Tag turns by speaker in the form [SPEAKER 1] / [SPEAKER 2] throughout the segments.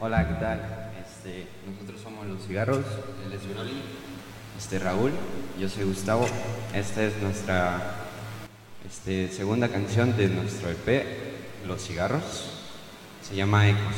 [SPEAKER 1] Hola, ¿qué tal? Este, nosotros somos Los Cigarros, él es Broly, este, Raúl, yo soy Gustavo. Esta es nuestra este, segunda canción de nuestro EP, Los Cigarros. Se llama Ecos.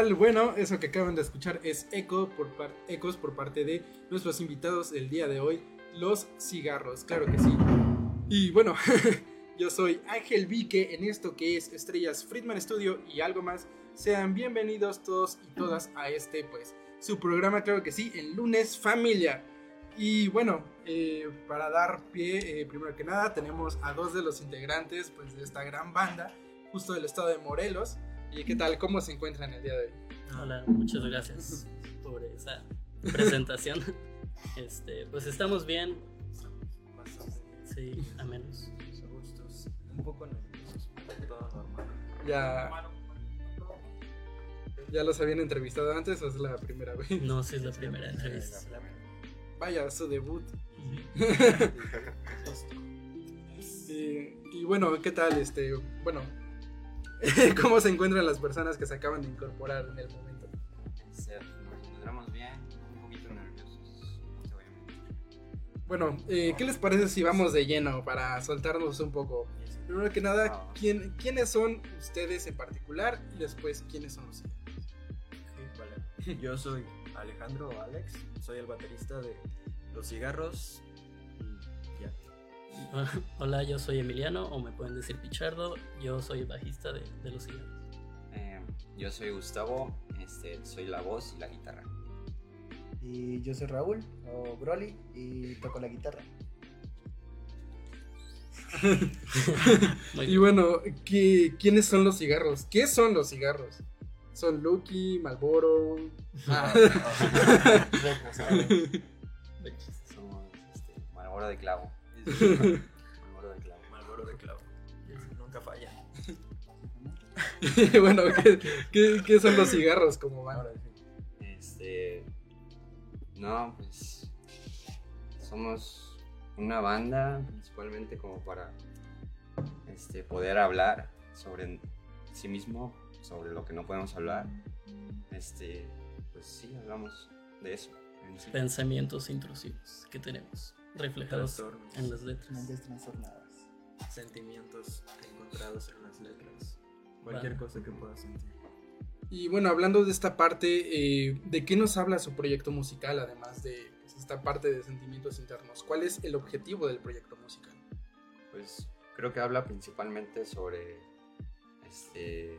[SPEAKER 2] Bueno, eso que acaban de escuchar es Echo por parte de nuestros invitados el día de hoy.
[SPEAKER 3] los cigarros, claro que sí. Y bueno, yo soy Ángel Vique en esto que es Estrellas Friedman Studio y algo más. Sean bienvenidos todos y todas a este, pues, su programa, claro que sí, el lunes familia. Y bueno, eh, para dar pie, eh, primero que nada, tenemos a dos de los integrantes pues, de esta gran banda, justo del estado de Morelos. ¿Y qué tal? ¿Cómo se encuentran el día de hoy?
[SPEAKER 4] Hola, muchas gracias por esa presentación. Este, pues estamos bien, sí, a menos.
[SPEAKER 5] gustos, un poco nerviosos, todo normal.
[SPEAKER 3] Ya, ¿Ya los habían entrevistado antes o es la primera vez?
[SPEAKER 4] No, sí es la primera entrevista.
[SPEAKER 3] Vaya, su debut. y, y bueno, ¿qué tal? Este, bueno, ¿cómo se encuentran las personas que se acaban de incorporar en el momento?
[SPEAKER 6] Este, nos encontramos bien, un poquito nerviosos, no voy a mentir.
[SPEAKER 3] Bueno, eh, ¿qué les parece si vamos de lleno para soltarnos un poco? Primero que nada, ¿quién, ¿quiénes son ustedes en particular? Y después, ¿quiénes son?
[SPEAKER 5] Vale. Yo soy Alejandro Alex, soy el baterista de Los Cigarros.
[SPEAKER 4] Hola, yo soy Emiliano, o me pueden decir Pichardo. Yo soy bajista de, de Los Cigarros.
[SPEAKER 6] Eh, yo soy Gustavo, este, soy la voz y la guitarra.
[SPEAKER 7] Y yo soy Raúl o Broly y toco la guitarra.
[SPEAKER 3] Y bueno, ¿qué- ¿quiénes son los cigarros? ¿Qué son los cigarros? ¿Son Lucky, Malboro? Ah,
[SPEAKER 6] Somos este, Marlboro de clavo. Marlboro de clavo.
[SPEAKER 5] Malboro de clavo. Nunca falla.
[SPEAKER 3] bueno, ¿qué, qué, qué son los cigarros como van?
[SPEAKER 6] Este. No, pues. Somos una banda, principalmente como para este, poder hablar sobre sí mismo, sobre lo que no podemos hablar. Este. Pues sí, hablamos de eso. sí.
[SPEAKER 4] Pensamientos intrusivos que tenemos reflejados
[SPEAKER 5] Trastornos,
[SPEAKER 4] en las letras.
[SPEAKER 7] Mentes trastornadas.
[SPEAKER 5] sentimientos encontrados en las letras. Cualquier
[SPEAKER 4] Vale.
[SPEAKER 5] cosa que puedas sentir.
[SPEAKER 3] Y bueno, hablando de esta parte, eh, ¿de qué nos habla su proyecto musical, además de pues, esta parte de sentimientos internos? ¿Cuál es el objetivo del proyecto musical?
[SPEAKER 6] Pues creo que habla principalmente sobre este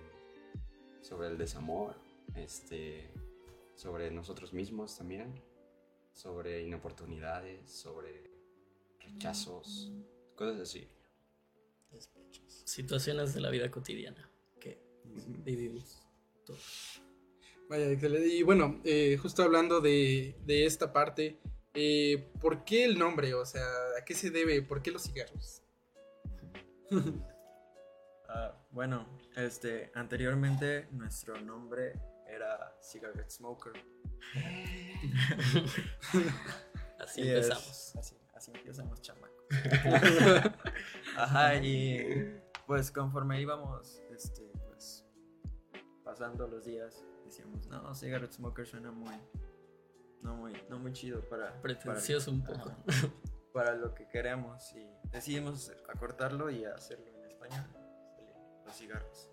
[SPEAKER 6] sobre el desamor, este sobre nosotros mismos también, sobre inoportunidades, sobre rechazos, cosas así.
[SPEAKER 7] Despechos.
[SPEAKER 4] Situaciones de la vida cotidiana que vivimos todos.
[SPEAKER 3] Vaya, excelente. Y bueno, eh, justo hablando de, de esta parte, eh, ¿por qué el nombre? O sea, ¿a qué se debe? ¿Por qué los cigarros?
[SPEAKER 5] Ah, bueno, este, anteriormente nuestro nombre era Cigarette Smoker.
[SPEAKER 4] Así empezamos.
[SPEAKER 5] así, así empezamos, chamacos. Ajá, y pues conforme íbamos, este, pues, pasando los días, decíamos, no, Cigarette Smoker suena muy, no muy, no muy chido para...
[SPEAKER 4] Pretencioso un poco.
[SPEAKER 5] ajá, para lo que queremos y decidimos acortarlo y hacerlo en español. Los cigarros.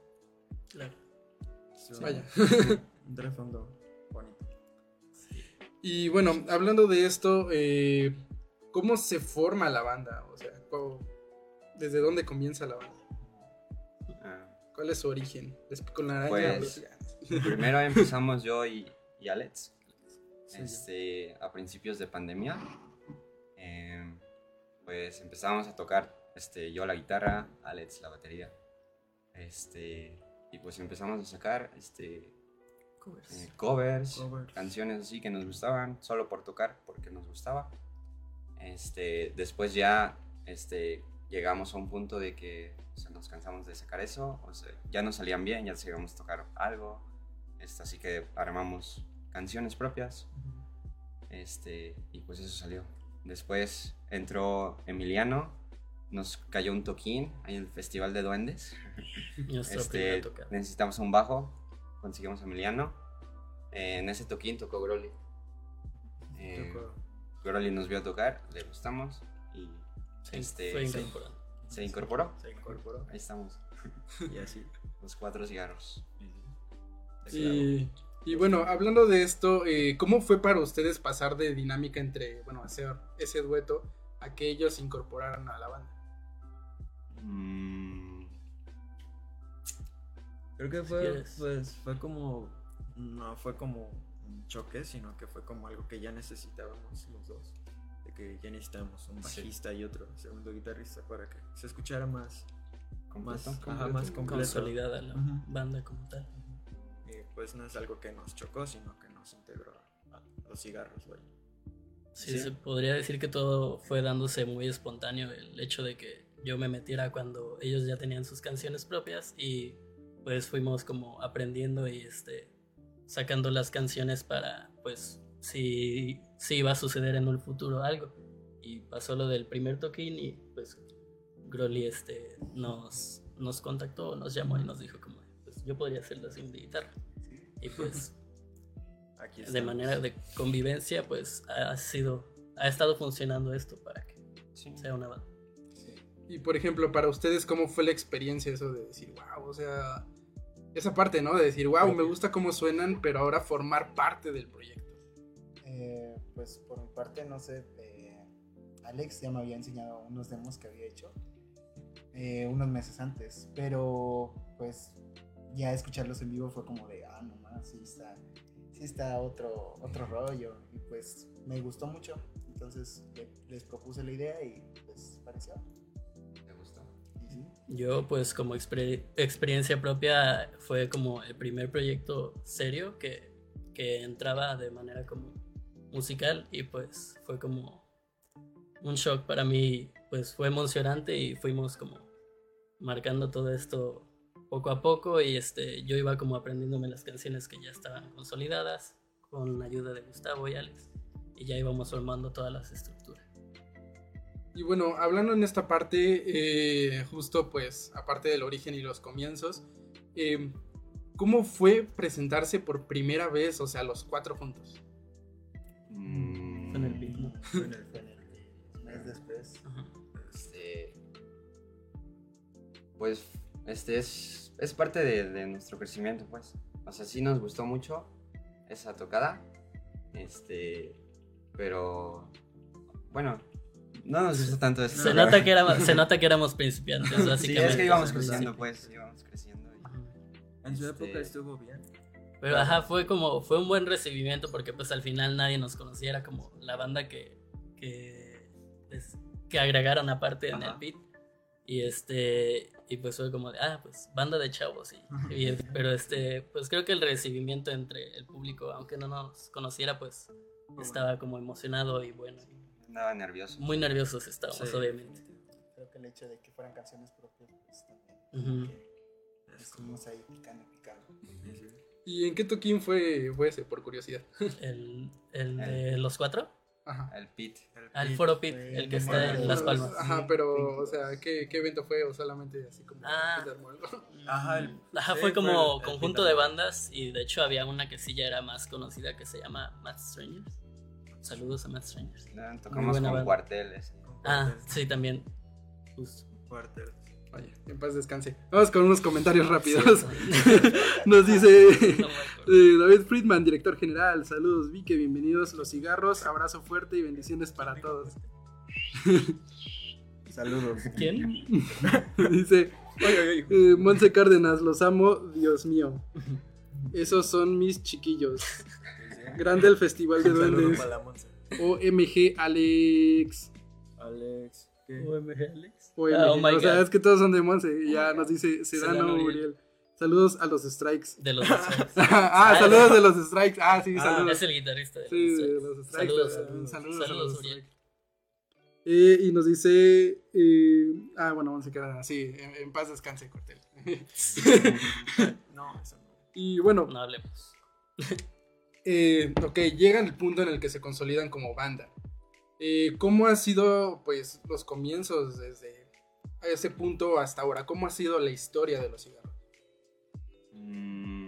[SPEAKER 4] Claro.
[SPEAKER 3] Vaya.
[SPEAKER 5] Un trasfondo bonito.
[SPEAKER 3] Y bueno, hablando de esto, eh, ¿cómo se forma la banda? O sea, ¿cómo- ¿desde dónde comienza la banda?
[SPEAKER 6] Ah,
[SPEAKER 3] ¿Cuál es su origen? Les pico la araña.
[SPEAKER 6] Pues, primero empezamos yo y, y Alex,
[SPEAKER 5] Sí,
[SPEAKER 6] este, a principios de pandemia. Em, pues empezamos a tocar este, yo la guitarra, Alex la batería. Este, y pues empezamos a sacar este,
[SPEAKER 4] Covers.
[SPEAKER 6] eh, covers,
[SPEAKER 5] Covers.
[SPEAKER 6] canciones así que nos gustaban, solo por tocar, porque nos gustaba. Este, después ya este, llegamos a un punto de que o sea, nos cansamos de sacar eso, o sea, ya no salían bien, ya queríamos tocar algo, este, así que armamos canciones propias, este, y pues eso salió. Después entró Emiliano, nos cayó un toquín ahí en el Festival de Duendes. Este, necesitamos un bajo, conseguimos a Emiliano. Eh, en ese toquín tocó Groli. Eh,
[SPEAKER 5] Tocó-
[SPEAKER 6] Groli nos vio tocar, le gustamos y
[SPEAKER 4] Se
[SPEAKER 6] este,
[SPEAKER 4] fue
[SPEAKER 6] se- se incorporó.
[SPEAKER 5] Se incorporó.
[SPEAKER 6] Ahí estamos,
[SPEAKER 5] Y así.
[SPEAKER 6] los cuatro cigarros.
[SPEAKER 3] Y, Y bueno, hablando de esto, eh, ¿cómo fue para ustedes pasar de dinámica entre, bueno, hacer ese dueto a que ellos se incorporaran a la banda?
[SPEAKER 6] Mm,
[SPEAKER 5] Creo que fue,
[SPEAKER 4] quieres.
[SPEAKER 5] pues, fue como, no fue como un choque, sino que fue como algo que ya necesitábamos los dos. De que ya necesitábamos un
[SPEAKER 6] Sí.
[SPEAKER 5] bajista y otro segundo guitarrista para que se escuchara más, más,
[SPEAKER 6] completo.
[SPEAKER 5] ajá, más completo.
[SPEAKER 4] Consolidada la
[SPEAKER 5] Ujú.
[SPEAKER 4] banda como tal.
[SPEAKER 5] Y pues no es algo que nos chocó, sino que nos integró a, a los cigarros, güey.
[SPEAKER 4] Sí,
[SPEAKER 6] Sí.
[SPEAKER 4] se podría decir que todo fue dándose muy espontáneo. El hecho de que yo me metiera cuando ellos ya tenían sus canciones propias y pues fuimos como aprendiendo y este sacando las canciones para pues si, si iba a suceder en un futuro algo. Y pasó lo del primer toquín y pues Groli este, nos, nos contactó, nos llamó y nos dijo como pues yo podría hacer la segunda guitarra. Y pues
[SPEAKER 5] Aquí
[SPEAKER 4] de manera de convivencia, pues ha sido, ha estado funcionando esto para que
[SPEAKER 6] Sí.
[SPEAKER 4] sea una banda.
[SPEAKER 3] Y por ejemplo, para ustedes, ¿cómo fue la experiencia eso de decir, wow, o sea, esa parte, ¿no? De decir, wow, me gusta cómo suenan, pero ahora formar parte del proyecto.
[SPEAKER 7] Eh, pues por mi parte, no sé, eh, Alex ya me había enseñado unos demos que había hecho eh, unos meses antes, pero pues ya escucharlos en vivo fue como de, ah, nomás, sí está, sí está otro, otro rollo, y pues me gustó mucho, entonces le- les propuse la idea y pues pareció.
[SPEAKER 4] Yo, pues, como exper- experiencia propia, fue como el primer proyecto serio que, que entraba de manera como musical y pues fue como un shock para mí, pues fue emocionante y fuimos como marcando todo esto poco a poco y este yo iba como aprendiéndome las canciones que ya estaban consolidadas con ayuda de Gustavo y Alex y ya íbamos formando todas las estructuras.
[SPEAKER 3] Y bueno, hablando en esta parte, eh, justo pues, aparte del origen y los comienzos, eh, ¿cómo fue presentarse por primera vez, o sea, los cuatro juntos?
[SPEAKER 6] Mm.
[SPEAKER 5] Fue en el-
[SPEAKER 7] Fue en el mes después.
[SPEAKER 4] Ajá.
[SPEAKER 6] Este, pues este es, es parte de, de nuestro crecimiento, pues. O sea, sí nos gustó mucho esa tocada. Este, pero bueno, no nos gustó tanto esto.
[SPEAKER 4] Se nota, que éramos, se nota que éramos principiantes,
[SPEAKER 6] Sí,
[SPEAKER 4] básicamente.
[SPEAKER 6] es que íbamos
[SPEAKER 4] Sí.
[SPEAKER 6] creciendo, pues, íbamos creciendo. y-
[SPEAKER 5] En su
[SPEAKER 6] Este-
[SPEAKER 5] época estuvo bien.
[SPEAKER 4] Pero ajá, fue como, fue un buen recibimiento porque pues al final nadie nos conocía, era como la banda que, que, pues, que agregaron aparte en el beat. Y este, y pues fue como de, ah, pues banda de chavos. Y, y pero este, pues creo que el recibimiento entre el público, aunque no nos conociera, pues estaba como emocionado y bueno. y
[SPEAKER 6] Andaba nervioso.
[SPEAKER 4] muy nerviosos estábamos,
[SPEAKER 5] Sí.
[SPEAKER 4] obviamente.
[SPEAKER 7] Creo que el hecho de que fueran canciones propias, pues también.
[SPEAKER 4] Ujú.
[SPEAKER 7] que Estuvimos ahí picando, picando.
[SPEAKER 3] ¿Y en qué toquín fue, fue ese, por curiosidad?
[SPEAKER 4] El, el de los cuatro,
[SPEAKER 3] Ajá.
[SPEAKER 6] El pit.
[SPEAKER 4] al Foro Pit, el que
[SPEAKER 7] el
[SPEAKER 4] está en Las Palmas.
[SPEAKER 3] Ajá, pero, o sea, ¿qué, qué evento fue? ¿O solamente así como...
[SPEAKER 4] Ah.
[SPEAKER 5] Ajá, el-
[SPEAKER 4] Ajá,
[SPEAKER 5] sí,
[SPEAKER 4] fue como
[SPEAKER 5] el- el
[SPEAKER 4] conjunto de
[SPEAKER 5] Band.
[SPEAKER 4] bandas y de hecho había una que sí ya era más conocida que se llama Mad Strangers. Saludos a Mad Strangers.
[SPEAKER 6] No, Tocamos con
[SPEAKER 4] banda.
[SPEAKER 6] cuarteles.
[SPEAKER 4] Ah, sí, también. Justo.
[SPEAKER 5] Cuartel.
[SPEAKER 3] Vaya, en paz descanse. Vamos con unos comentarios rápidos.
[SPEAKER 4] Sí,
[SPEAKER 3] Nos dice eh, David Friedman, director general. Saludos, Vique, bienvenidos los cigarros. Abrazo fuerte y bendiciones para todos.
[SPEAKER 7] Saludos.
[SPEAKER 4] ¿Quién?
[SPEAKER 3] dice eh, Monse Cárdenas, los amo, Dios mío. Esos son mis chiquillos. Grande el Festival de Duendes. OMG Alex.
[SPEAKER 5] Alex. ¿qué?
[SPEAKER 4] OMG Alex.
[SPEAKER 3] OMG.
[SPEAKER 4] Ah, oh my
[SPEAKER 3] o sea,
[SPEAKER 4] God.
[SPEAKER 3] es que todos son de Monse. Y ya nos dice Sedano
[SPEAKER 4] Uriel.
[SPEAKER 3] Saludos a los strikes.
[SPEAKER 4] De los Strikes.
[SPEAKER 3] ah, saludos de los strikes. Ah, sí,
[SPEAKER 5] Ah,
[SPEAKER 3] saludos.
[SPEAKER 4] Es el guitarrista de
[SPEAKER 3] Sí,
[SPEAKER 4] los
[SPEAKER 3] de
[SPEAKER 4] Strikes.
[SPEAKER 3] los strikes.
[SPEAKER 4] Saludos, saludos.
[SPEAKER 3] saludos a
[SPEAKER 4] Uriel.
[SPEAKER 3] Eh, y nos dice. eh, ah, bueno, Monse Cárdenas, sí, en, en paz descanse, Cortel.
[SPEAKER 5] No, eso no.
[SPEAKER 3] y bueno,
[SPEAKER 4] No hablemos.
[SPEAKER 3] Eh, ok, llegan el punto en el que se consolidan como banda. Eh, ¿Cómo ha sido, pues, los comienzos desde ese punto hasta ahora? ¿Cómo ha sido la historia de los cigarros?
[SPEAKER 6] Mm,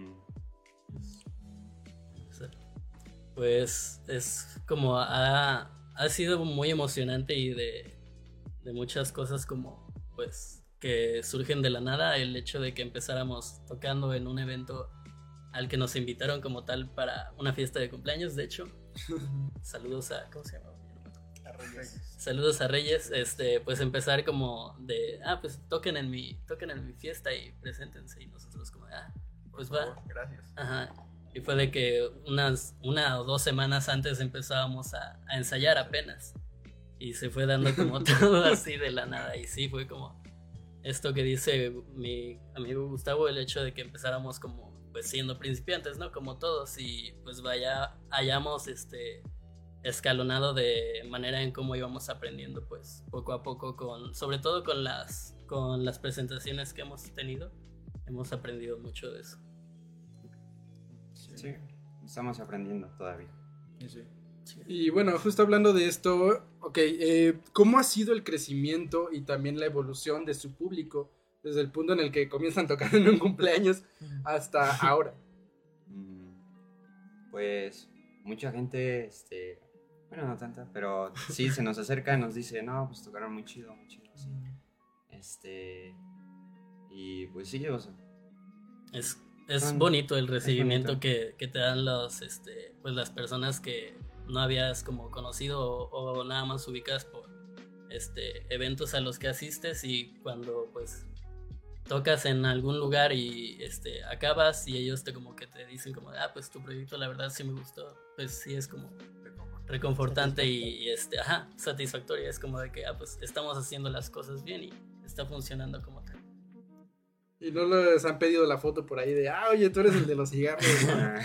[SPEAKER 4] Pues es como ha, ha sido muy emocionante y de, de muchas cosas como pues que surgen de la nada el hecho de que empezáramos tocando en un evento al que nos invitaron como tal para una fiesta de cumpleaños, de hecho. Saludos a, ¿cómo se llama? Saludos a Reyes, este, pues empezar como de, ah, pues toquen en mi, toquen en mi fiesta y preséntense y nosotros como, ah, pues va.
[SPEAKER 5] Gracias.
[SPEAKER 4] Ajá. Y fue de que unas una o dos semanas antes empezábamos a, a ensayar apenas. Y se fue dando como todo así de la nada. Y sí, fue como esto que dice mi amigo Gustavo, el hecho de que empezáramos como pues siendo principiantes, ¿no? Como todos. Y pues vaya, hayamos este escalonado de manera en cómo íbamos aprendiendo pues poco a poco con sobre todo con las con las presentaciones que hemos tenido hemos aprendido mucho de eso
[SPEAKER 6] Sí, estamos aprendiendo todavía.
[SPEAKER 3] Y bueno, justo hablando de esto, ok, eh, ¿cómo ha sido el crecimiento y también la evolución de su público desde el punto en el que comienzan tocando en un cumpleaños hasta ahora?
[SPEAKER 6] Mm, Pues mucha gente, este, bueno, no tanta, pero sí se nos acerca y nos dice, no, pues tocaron muy chido, muy chido, sí. Este, y pues sí, o sea,
[SPEAKER 4] Es, es
[SPEAKER 6] Son-
[SPEAKER 4] bonito el recibimiento
[SPEAKER 6] bonito.
[SPEAKER 4] que, que te dan los, este, pues las personas que no habías como conocido o, o nada más ubicas por este, eventos a los que asistes y cuando pues tocas en algún lugar y este, acabas y ellos te como que te dicen como, ah, pues tu proyecto la verdad sí me gustó, pues sí es como reconfortante y, y, este, ajá, satisfactorio, es como de que, ah, pues estamos haciendo las cosas bien y está funcionando como tal.
[SPEAKER 3] Y no les han pedido la foto por ahí de, ah, oye, tú eres el de los cigarros. ¿no?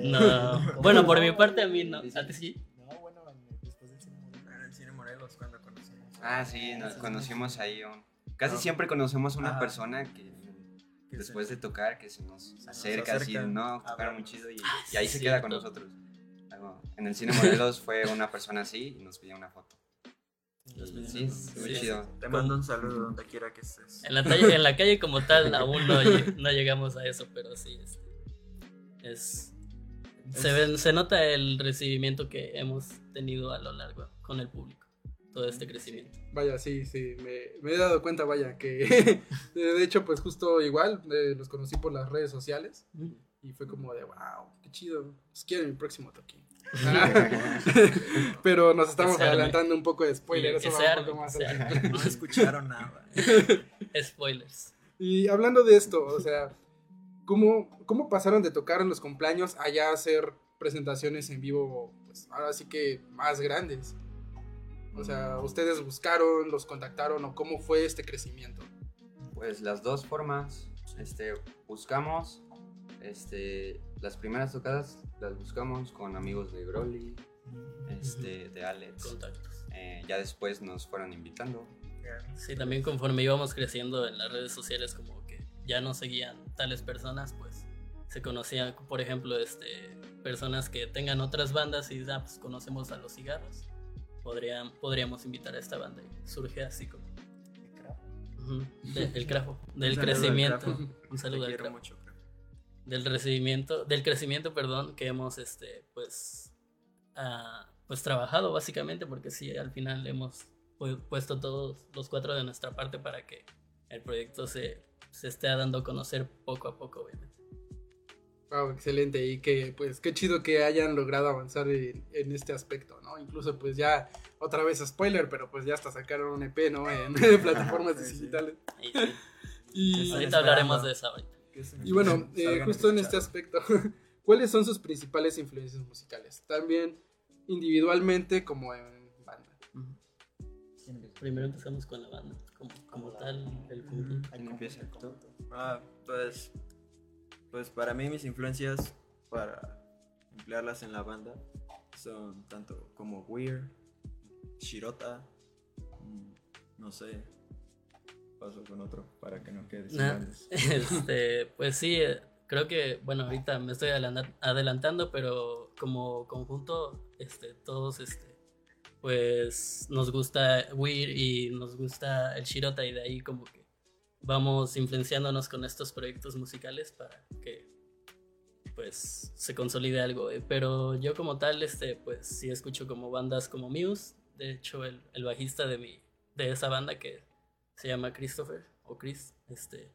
[SPEAKER 4] No, bueno, por mi parte a mí no, a ti sí.
[SPEAKER 7] No, bueno, en- después del cine Morelos.
[SPEAKER 5] En el cine Morelos cuando conocimos.
[SPEAKER 6] ah, sí, nos conocimos ahí. un- Casi siempre conocemos a una
[SPEAKER 5] Ajá.
[SPEAKER 6] persona que
[SPEAKER 5] Que
[SPEAKER 6] después
[SPEAKER 5] se-
[SPEAKER 6] de tocar, que se nos
[SPEAKER 5] nos
[SPEAKER 6] acerca así,
[SPEAKER 5] acerca
[SPEAKER 6] no,
[SPEAKER 5] a
[SPEAKER 6] tocaron muy
[SPEAKER 5] vernos.
[SPEAKER 6] chido y,
[SPEAKER 4] Ah,
[SPEAKER 6] y ahí
[SPEAKER 4] sí,
[SPEAKER 6] se queda con
[SPEAKER 4] cierto.
[SPEAKER 6] nosotros. Algo- En el cine Morelos fue una persona así y nos pidió una foto. Sí, estuvo
[SPEAKER 4] Sí.
[SPEAKER 6] chido.
[SPEAKER 5] Te mando un saludo donde quiera que estés.
[SPEAKER 4] En la, calle, en la calle como tal aún no, no llegamos a eso, pero sí, este, es, se, ven- se nota el recibimiento que hemos tenido a lo largo con el público, todo este crecimiento.
[SPEAKER 3] Vaya, sí, sí, me, me he dado cuenta, vaya, que de hecho, pues justo igual, eh, los conocí por las redes sociales y fue como de, wow, qué chido, los quiero mi próximo toquín. Pero nos estamos adelantando un poco de spoiler,
[SPEAKER 4] Que
[SPEAKER 3] eso va un poco más.
[SPEAKER 5] No escucharon nada.
[SPEAKER 4] Spoilers.
[SPEAKER 3] Y hablando de esto, o sea, ¿cómo, ¿cómo pasaron de tocar en los cumpleaños allá a hacer presentaciones en vivo, pues ahora sí que más grandes? O sea, ¿ustedes buscaron, los contactaron o cómo fue este crecimiento?
[SPEAKER 6] Pues las dos formas, este, buscamos, este, las primeras tocadas las buscamos con amigos de Broly, este, de Alex.
[SPEAKER 4] Contactos.
[SPEAKER 6] Eh, ya después nos fueron invitando.
[SPEAKER 4] Sí, también conforme íbamos creciendo en las redes sociales, como que ya nos seguían tales personas, pues se conocían, por ejemplo, este, personas que tengan otras bandas y ah, pues conocemos a los cigarros. Podrían, podríamos invitar a esta banda y surge así como de- el crafo, del
[SPEAKER 5] Un saludo al
[SPEAKER 4] crecimiento. Un saludo
[SPEAKER 5] Te
[SPEAKER 4] al
[SPEAKER 5] quiero
[SPEAKER 4] crafo.
[SPEAKER 5] mucho. Crafo.
[SPEAKER 4] Del recibimiento, del crecimiento, perdón, que hemos este, pues, ah, pues trabajado básicamente, porque sí, al final hemos pu- puesto todos los cuatro de nuestra parte para que el proyecto se, se esté dando a conocer poco a poco, obviamente.
[SPEAKER 3] Wow, excelente. Y que, pues, qué chido que hayan logrado avanzar en, en este aspecto, ¿no? Incluso, pues, ya, otra vez spoiler, pero pues ya hasta sacaron un EP, ¿no? En plataformas
[SPEAKER 5] Sí, sí.
[SPEAKER 3] digitales.
[SPEAKER 4] Y, sí,
[SPEAKER 3] Y,
[SPEAKER 4] ahorita hablaremos de eso ahorita.
[SPEAKER 3] Y bueno, eh, justo en este aspecto, ¿cuáles son sus principales influencias musicales? También individualmente como en banda.
[SPEAKER 4] Primero empezamos con la banda, como, como tal, el
[SPEAKER 6] ¿Quién
[SPEAKER 7] como-
[SPEAKER 6] empieza?
[SPEAKER 7] como-
[SPEAKER 5] Ah, pues, pues para mí mis influencias para emplearlas en la banda son tanto como Weird, Shirota, mm, no sé, paso con otro para que no quede sin
[SPEAKER 4] Nah. Este, pues sí, eh, creo que, bueno, ahorita me estoy adelanta- adelantando, pero como conjunto, este, todos, este, pues nos gusta Weird y nos gusta el Shirota y de ahí como que vamos influenciándonos con estos proyectos musicales para que pues se consolide algo. eh. Pero yo como tal, este, pues sí escucho como bandas como Muse, de hecho el, el bajista de mi, de esa banda que se llama Christopher o Chris, este,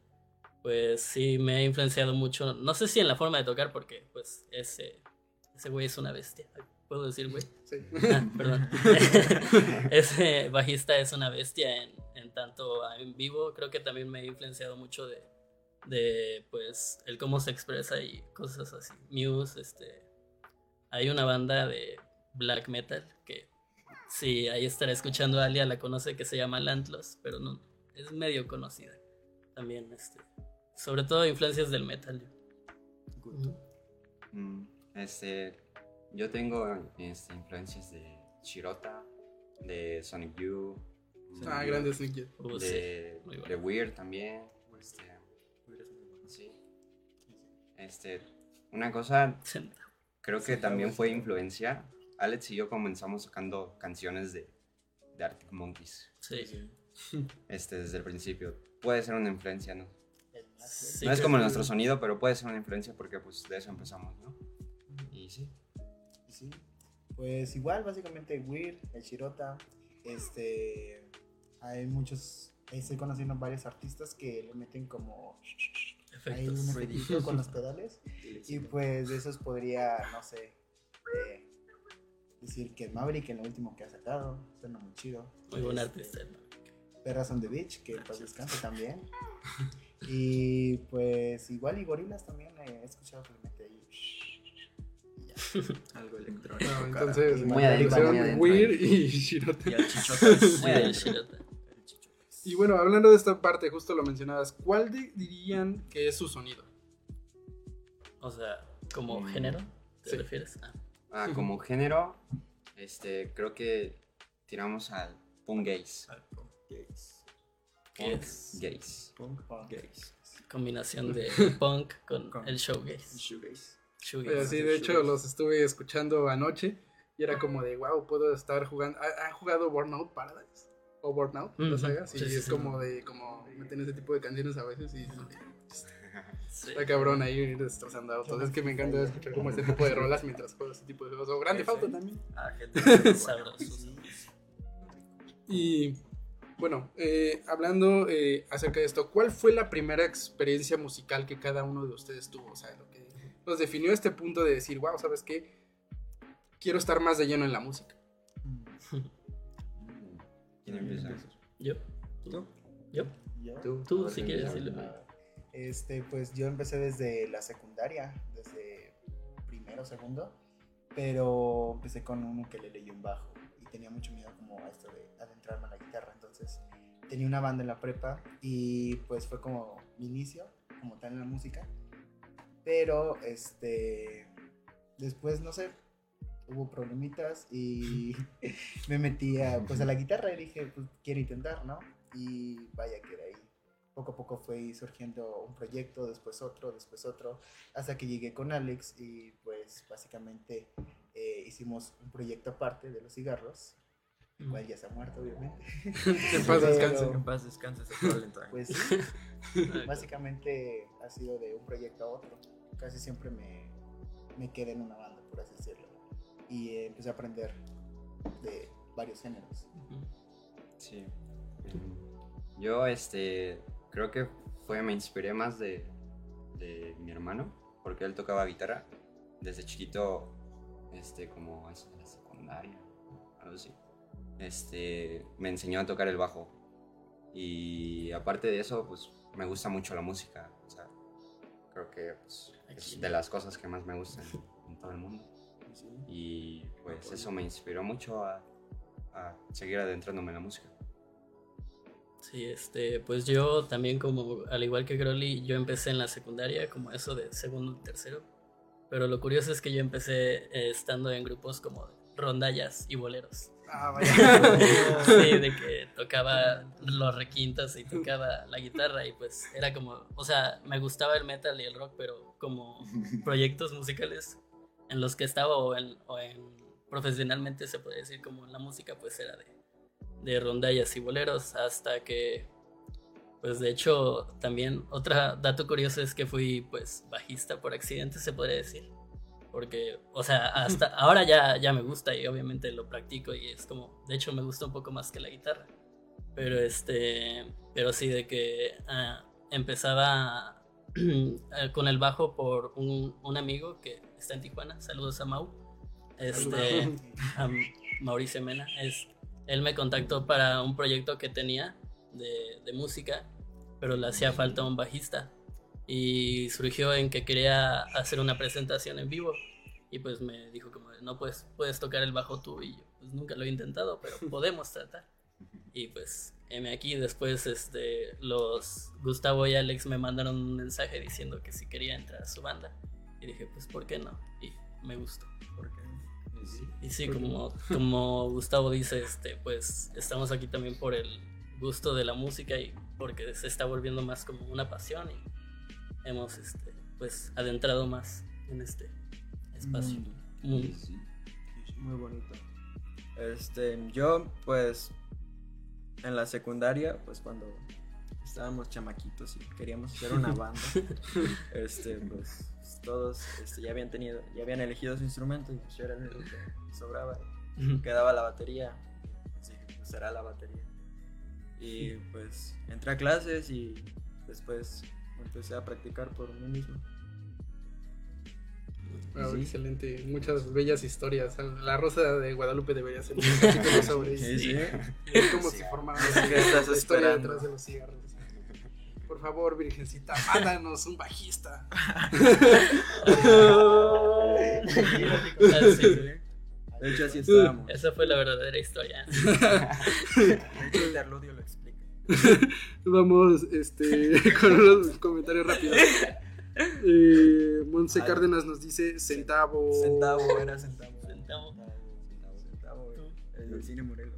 [SPEAKER 4] pues sí me ha influenciado mucho, no sé si en la forma de tocar, porque pues ese, ese güey es una bestia. ¿Puedo decir güey?
[SPEAKER 3] Sí.
[SPEAKER 4] Ah, perdón. Ese bajista es una bestia en, en tanto en vivo. Creo que también me ha influenciado mucho de, de pues el cómo se expresa y cosas así. Muse, este. Hay una banda de black metal que sí, ahí estará escuchando a Alia, la conoce que se llama Lantlos, pero no, es medio conocida. También, este. Sobre todo influencias del metal.
[SPEAKER 6] Mm, Este, yo tengo este, influencias de Shirota, de Sonic Youth,
[SPEAKER 3] Ah,
[SPEAKER 6] mm,
[SPEAKER 3] grande.
[SPEAKER 4] Uh, sí,
[SPEAKER 6] de,
[SPEAKER 4] bueno.
[SPEAKER 6] de Weird también. Este, sí. Este, una cosa, creo que también fue influencia. Alex y yo comenzamos sacando canciones de, de Arctic Monkeys.
[SPEAKER 4] Sí.
[SPEAKER 6] Este, desde el principio. Puede ser una influencia, ¿no?
[SPEAKER 4] Sí,
[SPEAKER 6] no es como nuestro sonido, pero puede ser una influencia porque pues de eso empezamos, ¿no? Y sí.
[SPEAKER 7] Sí. Pues igual, básicamente Weird, el Shirota, este, hay muchos, estoy conociendo varios artistas que le meten como hay un efectito con los pedales y pues de esos podría, no sé, eh, decir que Maverick en lo último que ha sacado, suena muy chido.
[SPEAKER 4] Muy buen
[SPEAKER 7] Este,
[SPEAKER 4] artista.
[SPEAKER 7] Perras on the Beach, que pues descanse también. Y pues igual y Gorilas también he escuchado que
[SPEAKER 5] Algo electrónico.
[SPEAKER 3] No,
[SPEAKER 5] cara.
[SPEAKER 3] entonces,
[SPEAKER 7] Muy
[SPEAKER 6] adentro, muy adentro.
[SPEAKER 3] Weird y Shirota.
[SPEAKER 5] Y al chichotas.
[SPEAKER 6] Muy
[SPEAKER 4] el
[SPEAKER 6] adentro.
[SPEAKER 4] Shirota.
[SPEAKER 3] Y bueno, hablando de esta parte, justo lo mencionabas, ¿cuál di- dirían que es su sonido?
[SPEAKER 4] O sea, como
[SPEAKER 6] Mm,
[SPEAKER 4] género, ¿te
[SPEAKER 3] sí.
[SPEAKER 4] refieres? Ah,
[SPEAKER 6] Ah, como género, este, creo que tiramos al punk gaze.
[SPEAKER 5] Al punk gays.
[SPEAKER 4] ¿Qué
[SPEAKER 6] Punk gaze.
[SPEAKER 5] Punk
[SPEAKER 7] Punk.
[SPEAKER 5] gays.
[SPEAKER 4] combinación de punk con,
[SPEAKER 5] Con-
[SPEAKER 4] el showgaze.
[SPEAKER 5] Shoegaze.
[SPEAKER 4] Shoegaze.
[SPEAKER 3] Eh, sí, de hecho los estuve escuchando anoche y era como de, wow, puedo estar jugando. ¿Ha- ¿Han jugado Burnout Paradise? ¿O Burnout? La
[SPEAKER 4] Ujú.
[SPEAKER 3] saga. Sí,
[SPEAKER 4] Sí, sí,
[SPEAKER 3] es
[SPEAKER 4] sí.
[SPEAKER 3] como de, como meten ese tipo de canciones a veces y está cabrón ahí destrozando autos. Es que me encanta escuchar como este tipo de rolas mientras juego este tipo de juegos. O Grande
[SPEAKER 5] Sí, sí.
[SPEAKER 3] Auto también.
[SPEAKER 5] Ah, gente.
[SPEAKER 3] Y bueno, eh, hablando eh, acerca de esto, ¿cuál fue la primera experiencia musical que cada uno de ustedes tuvo? O sea, lo que nos definió este punto de decir, wow, ¿sabes qué? Quiero estar más de lleno en la música.
[SPEAKER 6] ¿Quién empieza?
[SPEAKER 4] ¿Yo?
[SPEAKER 5] ¿Tú?
[SPEAKER 4] ¿Yo?
[SPEAKER 7] Yo.
[SPEAKER 5] Tú,
[SPEAKER 4] Tú,
[SPEAKER 5] ver,
[SPEAKER 4] si
[SPEAKER 5] ¿quién
[SPEAKER 4] quieres decirlo.
[SPEAKER 7] Este, pues yo empecé desde la secundaria, desde primero, segundo, pero empecé con un ukelele y un bajo y tenía mucho miedo como a esto de adentrarme a la guitarra, entonces tenía una banda en la prepa y pues fue como mi inicio como tal en la música, pero este, después no sé, hubo problemitas y me metí a, pues a la guitarra y dije, pues quiero intentar, ¿no? Y vaya que de ahí poco a poco fue surgiendo un proyecto, después otro, después otro, hasta que llegué con Alex y pues básicamente eh, hicimos un proyecto aparte de los cigarros, el cual ya se ha muerto obviamente.
[SPEAKER 3] Que en paz descanse.
[SPEAKER 5] Que en paz descanse ese talento.
[SPEAKER 7] Pues sí, básicamente ha sido de un proyecto a otro. Casi siempre me, me quedé en una banda, por así decirlo. Y empecé a aprender de varios géneros.
[SPEAKER 6] Sí. Yo, este, creo que fue, me inspiré más de, de mi hermano, porque él tocaba guitarra desde chiquito, este, como en la secundaria, algo así. Este, me enseñó a tocar el bajo. Y aparte de eso, pues, me gusta mucho la música, o sea, creo que pues, es de las cosas que más me gustan en todo el mundo. Y pues eso me inspiró mucho a, a seguir adentrándome en la música.
[SPEAKER 4] Sí, este, pues yo también como, al igual que Groli, yo empecé en la secundaria, como eso de segundo y tercero. Pero lo curioso es que yo empecé eh, estando en grupos como rondallas y boleros.
[SPEAKER 3] Ah, vaya.
[SPEAKER 4] Sí, de que tocaba los requintos y tocaba la guitarra y pues era como, o sea, me gustaba el metal y el rock, pero como proyectos musicales en los que estaba o en, o en profesionalmente se puede decir como la música pues era de, de rondallas y boleros hasta que pues de hecho también otro dato curioso es que fui pues bajista por accidente se podría decir porque o sea hasta ahora ya ya me gusta y obviamente lo practico y es como de hecho me gusta un poco más que la guitarra pero este pero sí de que ah, empezaba eh, con el bajo por un, un amigo que está en Tijuana. Saludos a Mau. Este, a Mauricio Mena. Es, él me contactó para un proyecto que tenía de, de música, pero le hacía falta un bajista. Y surgió en que quería hacer una presentación en vivo. Y pues me dijo como, no puedes, puedes tocar el bajo tú y yo. Pues nunca lo he intentado, pero podemos tratar. Y pues, M aquí, después este, los Gustavo y Alex me mandaron un mensaje diciendo que si quería entrar a su banda. Y dije, pues, ¿por qué no? Y me gustó.
[SPEAKER 5] Porque
[SPEAKER 4] Y sí, como, como Gustavo dice, este, pues estamos aquí también por el gusto de la música y porque se está volviendo más como una pasión y hemos este, pues adentrado más en este espacio. Mundo.
[SPEAKER 5] muy bonito. Este, yo pues en la secundaria, pues cuando estábamos chamaquitos y queríamos hacer una banda, este, pues todos este, ya habían tenido, ya habían elegido su instrumento y pues yo era el único que sobraba. Quedaba la batería, así que pues será la batería. Y pues entré a clases y después empecé a practicar por mí mismo.
[SPEAKER 3] Wow,
[SPEAKER 5] Sí.
[SPEAKER 3] Excelente, muchas bellas historias. La Rosa de Guadalupe debería ser un capítulo sobre eso.
[SPEAKER 5] Sí, sí.
[SPEAKER 3] Se formaron
[SPEAKER 5] ¿Qué estás
[SPEAKER 3] la historia detrás de los cigarros. Por favor, Virgencita, mándanos un bajista.
[SPEAKER 4] Ah,
[SPEAKER 5] De hecho así estábamos.
[SPEAKER 4] esa fue la verdadera historia.
[SPEAKER 5] El interludio lo explica.
[SPEAKER 3] Vamos este, con unos comentarios rápidos. Eh, Monse. Cárdenas nos dice centavo.
[SPEAKER 5] Centavo, era centavo.
[SPEAKER 4] Centavo.
[SPEAKER 5] Centavo, el del cine Morelos.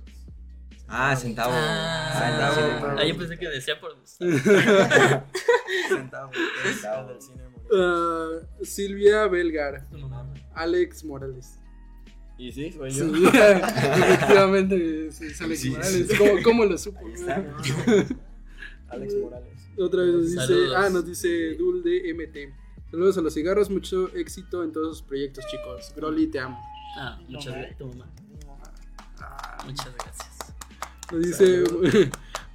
[SPEAKER 6] Ah, centavo.
[SPEAKER 4] Ah,
[SPEAKER 5] centavo.
[SPEAKER 4] ah, yo pensé que decía por.
[SPEAKER 5] Centavo, centavo del cine Morelos.
[SPEAKER 3] Ah, Silvia Belgar. Alex Morales.
[SPEAKER 5] Y sí, soy
[SPEAKER 3] Sí, efectivamente es, es Alex
[SPEAKER 6] Sí,
[SPEAKER 3] Morales.
[SPEAKER 6] sí.
[SPEAKER 3] ¿Cómo, cómo lo supo?
[SPEAKER 5] Alex Morales.
[SPEAKER 3] Otra vez nos dice,
[SPEAKER 4] Saludos.
[SPEAKER 3] ah, nos dice Dul de MT. Saludos a los cigarros, mucho éxito en todos sus proyectos, chicos. Groli, te amo.
[SPEAKER 4] Ah, muchas gracias.
[SPEAKER 3] Ah,
[SPEAKER 4] Muchas gracias.
[SPEAKER 3] nos dice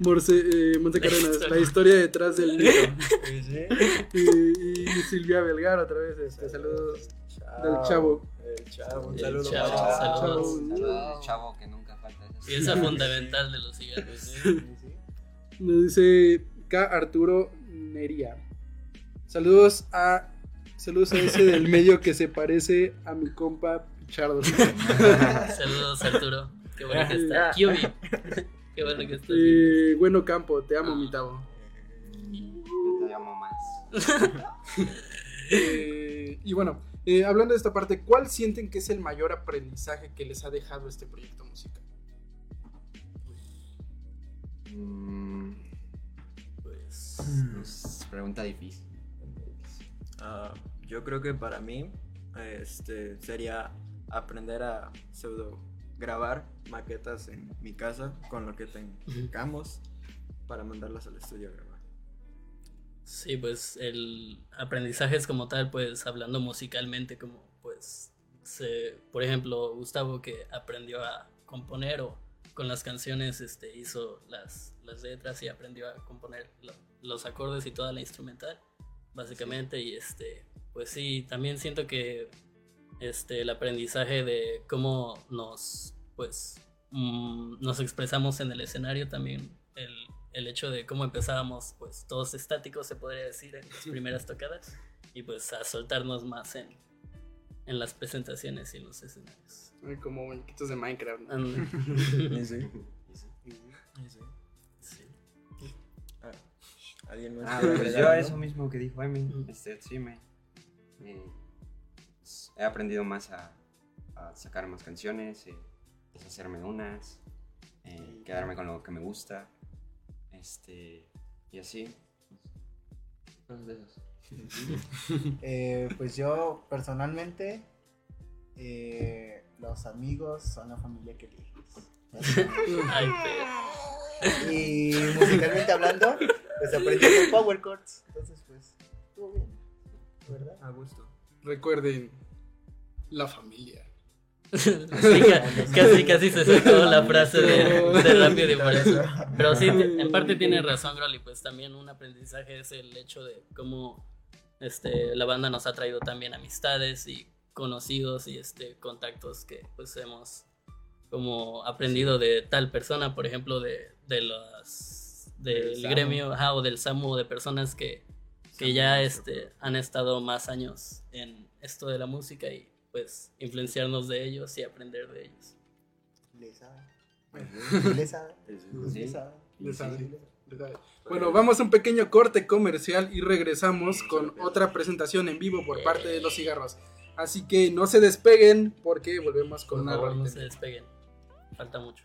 [SPEAKER 3] Morse, eh, Monte
[SPEAKER 4] La
[SPEAKER 3] Cárdenas,
[SPEAKER 4] historia.
[SPEAKER 3] la historia detrás del libro. Y Silvia Belgar, otra vez, este, saludos. Del chavo.
[SPEAKER 5] El chavo, un saludo.
[SPEAKER 4] chavo,
[SPEAKER 5] para
[SPEAKER 4] saludos.
[SPEAKER 6] Chavo que nunca falta.
[SPEAKER 4] Pieza fundamental de los cigarros.
[SPEAKER 5] Sí, sí.
[SPEAKER 3] Nos dice K. Arturo Nería. Saludos a. Saludos a ese del medio que se parece a mi compa Pichardo.
[SPEAKER 4] Saludos, Arturo. Qué bueno que está. Kyubi. Qué bueno que está.
[SPEAKER 3] Eh, bueno Campo, te amo, mi Tavo.
[SPEAKER 6] Te llamo más.
[SPEAKER 3] Eh, y bueno, eh, hablando de esta parte, ¿cuál sienten que es el mayor aprendizaje que les ha dejado este proyecto musical?
[SPEAKER 6] Mm,
[SPEAKER 4] Pues.
[SPEAKER 6] es pregunta difícil.
[SPEAKER 5] Ah, yo creo que para mí este, sería aprender a pseudo grabar maquetas en mi casa con lo que tengamos para mandarlas al estudio a grabar.
[SPEAKER 4] Sí, pues el aprendizaje es como tal, pues hablando musicalmente, como pues, se, por ejemplo, Gustavo que aprendió a componer o con las canciones este, hizo las, las letras y aprendió a componer lo- los acordes y toda la instrumental, básicamente, y este, pues sí, también siento que este, el aprendizaje de cómo nos, pues, mm, nos expresamos en el escenario también, el, el hecho de cómo empezábamos, pues, todos estáticos, se podría decir, en las primeras tocadas, y pues a soltarnos más en, en las presentaciones y en los escenarios.
[SPEAKER 3] Ay, Como muñequitos de Minecraft.
[SPEAKER 5] Sí. Sí.
[SPEAKER 4] Sí.
[SPEAKER 5] Ah, ¿Alguien más?
[SPEAKER 6] Ah,
[SPEAKER 5] quiere
[SPEAKER 6] pues yo
[SPEAKER 5] algo?
[SPEAKER 6] eso mismo que dijo Emi, este, sí me, me- he aprendido más a, a sacar más canciones, eh, deshacerme de unas, eh, quedarme con lo que me gusta, este, y así. De esas.
[SPEAKER 7] Eh, pues yo personalmente, eh, los amigos son la familia que eliges.
[SPEAKER 4] Ay, pero...
[SPEAKER 7] Y musicalmente hablando, pues aprendí con power chords. Entonces, pues, estuvo bien. ¿Verdad?
[SPEAKER 5] A gusto.
[SPEAKER 3] Recuerden, la familia.
[SPEAKER 4] Sí, casi, casi se sacó la frase de, de rápido y furioso. Pero sí, en parte tiene razón, Groli, pues también un aprendizaje es el hecho de cómo este, la banda nos ha traído también amistades y conocidos y este, contactos que pues hemos como aprendido de tal persona, por ejemplo, de, de los del gremio ajá, o del SAMU, de personas que, que ya este, han estado más años en esto de la música y pues influenciarnos de ellos y aprender de ellos.
[SPEAKER 7] Le sabe. Le sabe. Le.
[SPEAKER 3] Le. Bueno, vamos a un pequeño corte comercial y regresamos con otra presentación en vivo por parte de los cigarros. Así que no se despeguen porque volvemos con una
[SPEAKER 4] no
[SPEAKER 3] rolita.
[SPEAKER 4] se despeguen. Falta mucho.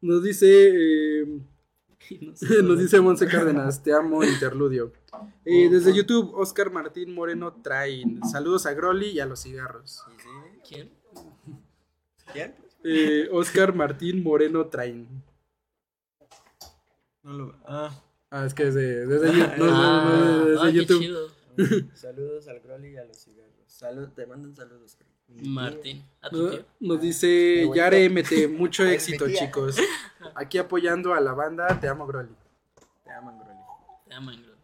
[SPEAKER 3] nos dice. eh,
[SPEAKER 4] No sé,
[SPEAKER 3] nos dice Monse Cárdenas, te amo, interludio. Eh, desde YouTube, Oscar Martín Moreno trae saludos a Groli y a los cigarros.
[SPEAKER 4] ¿Quién?
[SPEAKER 5] ¿Quién?
[SPEAKER 3] Eh, Oscar Martín Moreno Train.
[SPEAKER 5] No lo. Ah,
[SPEAKER 3] Ah, es que desde, desde, Yu- no, no, no, desde
[SPEAKER 4] ah, qué
[SPEAKER 3] YouTube.
[SPEAKER 4] chido.
[SPEAKER 5] saludos al Groli y a los cigarros. Salud, te mandan saludos, Groli.
[SPEAKER 4] Martín, a tu
[SPEAKER 3] No-
[SPEAKER 4] tío.
[SPEAKER 3] Nos dice Yare MT, mucho éxito, chicos. Aquí apoyando a la banda, te amo, Groli.
[SPEAKER 5] Te aman, Groli.
[SPEAKER 4] Te aman, bro.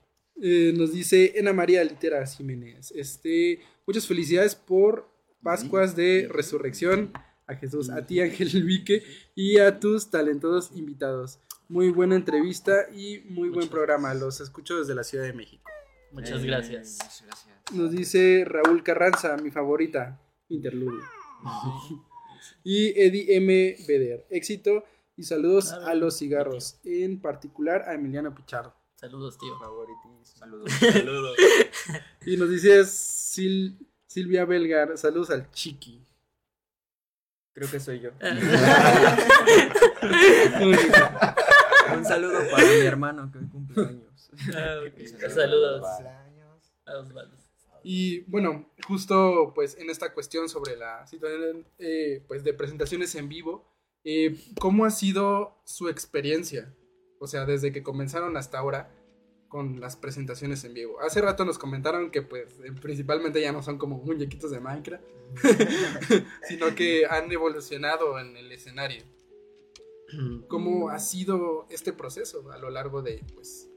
[SPEAKER 3] Eh, nos dice Ena María Litera Jiménez. Este, muchas felicidades por Pascuas de Resurrección a Jesús, a ti Ángel Vique y a tus talentosos invitados. Muy buena entrevista y muy buen
[SPEAKER 4] Muchas
[SPEAKER 3] programa. Los escucho desde la Ciudad de México.
[SPEAKER 4] Muchas
[SPEAKER 6] Eh,
[SPEAKER 4] gracias.
[SPEAKER 6] Muchas gracias.
[SPEAKER 3] Nos dice Raúl Carranza, mi favorita, interludio. Y Eddie M. Beder, éxito y saludos
[SPEAKER 4] Claro,
[SPEAKER 3] a los cigarros, en particular a Emiliano Pichardo.
[SPEAKER 4] Saludos, tío.
[SPEAKER 5] Favoritísimo.
[SPEAKER 6] Saludos.
[SPEAKER 4] Saludos.
[SPEAKER 3] Y nos dice Sil- Silvia Belgar, saludos al Chiqui.
[SPEAKER 5] Creo que soy yo. Un saludo para mi hermano que cumple años.
[SPEAKER 4] Ah, ok. Saludos
[SPEAKER 7] Cumpleaños.
[SPEAKER 3] Y bueno, justo pues en esta cuestión sobre la situación eh, pues de presentaciones en vivo, eh, ¿cómo ha sido su experiencia? O sea, desde que comenzaron hasta ahora con las presentaciones en vivo. Hace rato nos comentaron que pues eh, principalmente ya no son como muñequitos de Minecraft, sino que han evolucionado en el escenario. ¿Cómo ha sido este proceso a lo largo de pues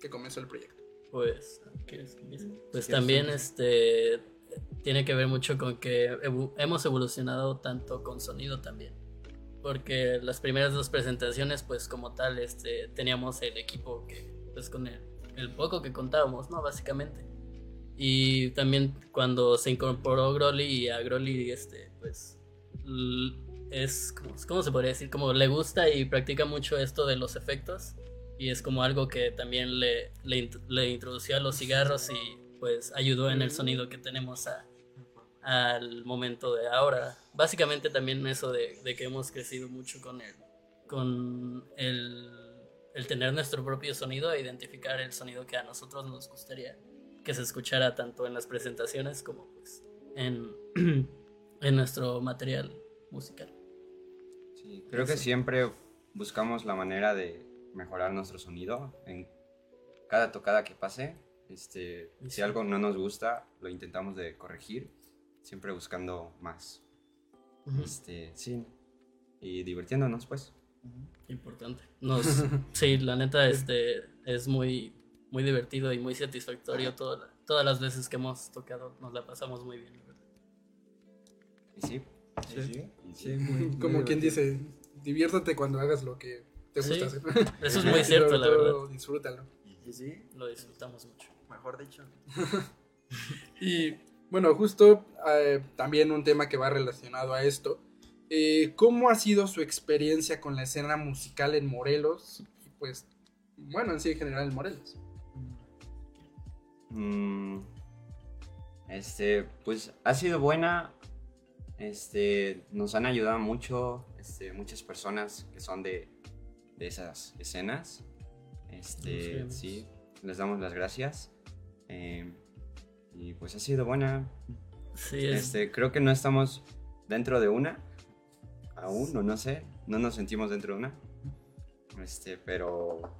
[SPEAKER 3] que comenzó el proyecto?
[SPEAKER 4] Pues. Pues también este tiene que ver mucho con que hemos evolucionado tanto con sonido también. Porque las primeras dos presentaciones, pues como tal, este, teníamos el equipo que, pues con el, el poco que contábamos, ¿no? Básicamente. Y también cuando se incorporó Groli y a Groli, este, pues, es, como, ¿cómo se podría decir? Como le gusta y practica mucho esto de los efectos y es como algo que también le, le, le introdució a los cigarros y pues ayudó en el sonido que tenemos a- al momento de ahora. Básicamente también eso de, de que hemos crecido mucho con el, con el, el tener nuestro propio sonido e identificar el sonido que a nosotros nos gustaría que se escuchara tanto en las presentaciones como pues en, en nuestro material musical.
[SPEAKER 6] Sí, creo que siempre buscamos la manera de mejorar nuestro sonido en cada tocada que pase. Este, si algo no nos gusta, lo intentamos de corregir, siempre buscando más. Este, sí, y divirtiéndonos, pues.
[SPEAKER 4] Importante. Nos, sí, la neta, este es muy, muy divertido y muy satisfactorio. Todo, todas las veces que hemos tocado nos la pasamos muy bien. la verdad.
[SPEAKER 6] Y sí,
[SPEAKER 5] Sí, sí, muy- muy
[SPEAKER 3] Como quien
[SPEAKER 5] divertido.
[SPEAKER 3] dice, diviértete cuando hagas lo que te
[SPEAKER 4] Sí,
[SPEAKER 3] gusta hacer.
[SPEAKER 4] Eso es muy cierto, la verdad.
[SPEAKER 3] Disfrútalo.
[SPEAKER 5] Y sí,
[SPEAKER 4] Lo disfrutamos mucho.
[SPEAKER 5] mejor dicho.
[SPEAKER 3] Y bueno, justo eh, también un tema que va relacionado a esto. eh, ¿Cómo ha sido su experiencia con la escena musical en Morelos? Y pues, bueno, en sí en general en Morelos.
[SPEAKER 6] Mm, este, pues ha sido buena. Este, nos han ayudado mucho, este, muchas personas que son de, de esas escenas. Este, sí, les damos las gracias. Eh, y pues ha sido buena.
[SPEAKER 4] Sí, es,
[SPEAKER 6] Este, creo que no estamos dentro de una. Aún, o no sé. No nos sentimos dentro de una. Este, pero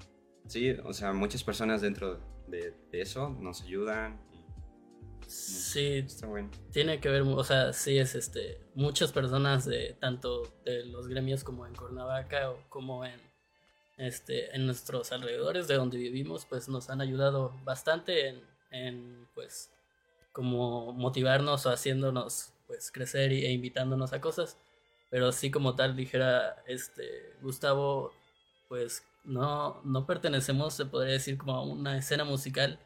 [SPEAKER 6] sí, o sea, muchas personas dentro de, de eso nos ayudan. y
[SPEAKER 4] sí,
[SPEAKER 6] está bueno.
[SPEAKER 4] tiene que ver, o sea, sí es este, muchas personas de tanto de los gremios como en Cuernavaca o como en este en nuestros alrededores de donde vivimos, pues nos han ayudado bastante en, en pues como motivarnos o haciéndonos pues crecer e invitándonos a cosas. Pero sí como tal dijera este Gustavo, pues no, no pertenecemos, se podría decir, como a una escena musical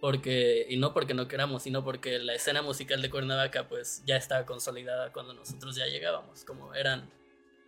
[SPEAKER 4] porque y no porque no queramos, sino porque la escena musical de Cuernavaca pues ya estaba consolidada cuando nosotros ya llegábamos, como eran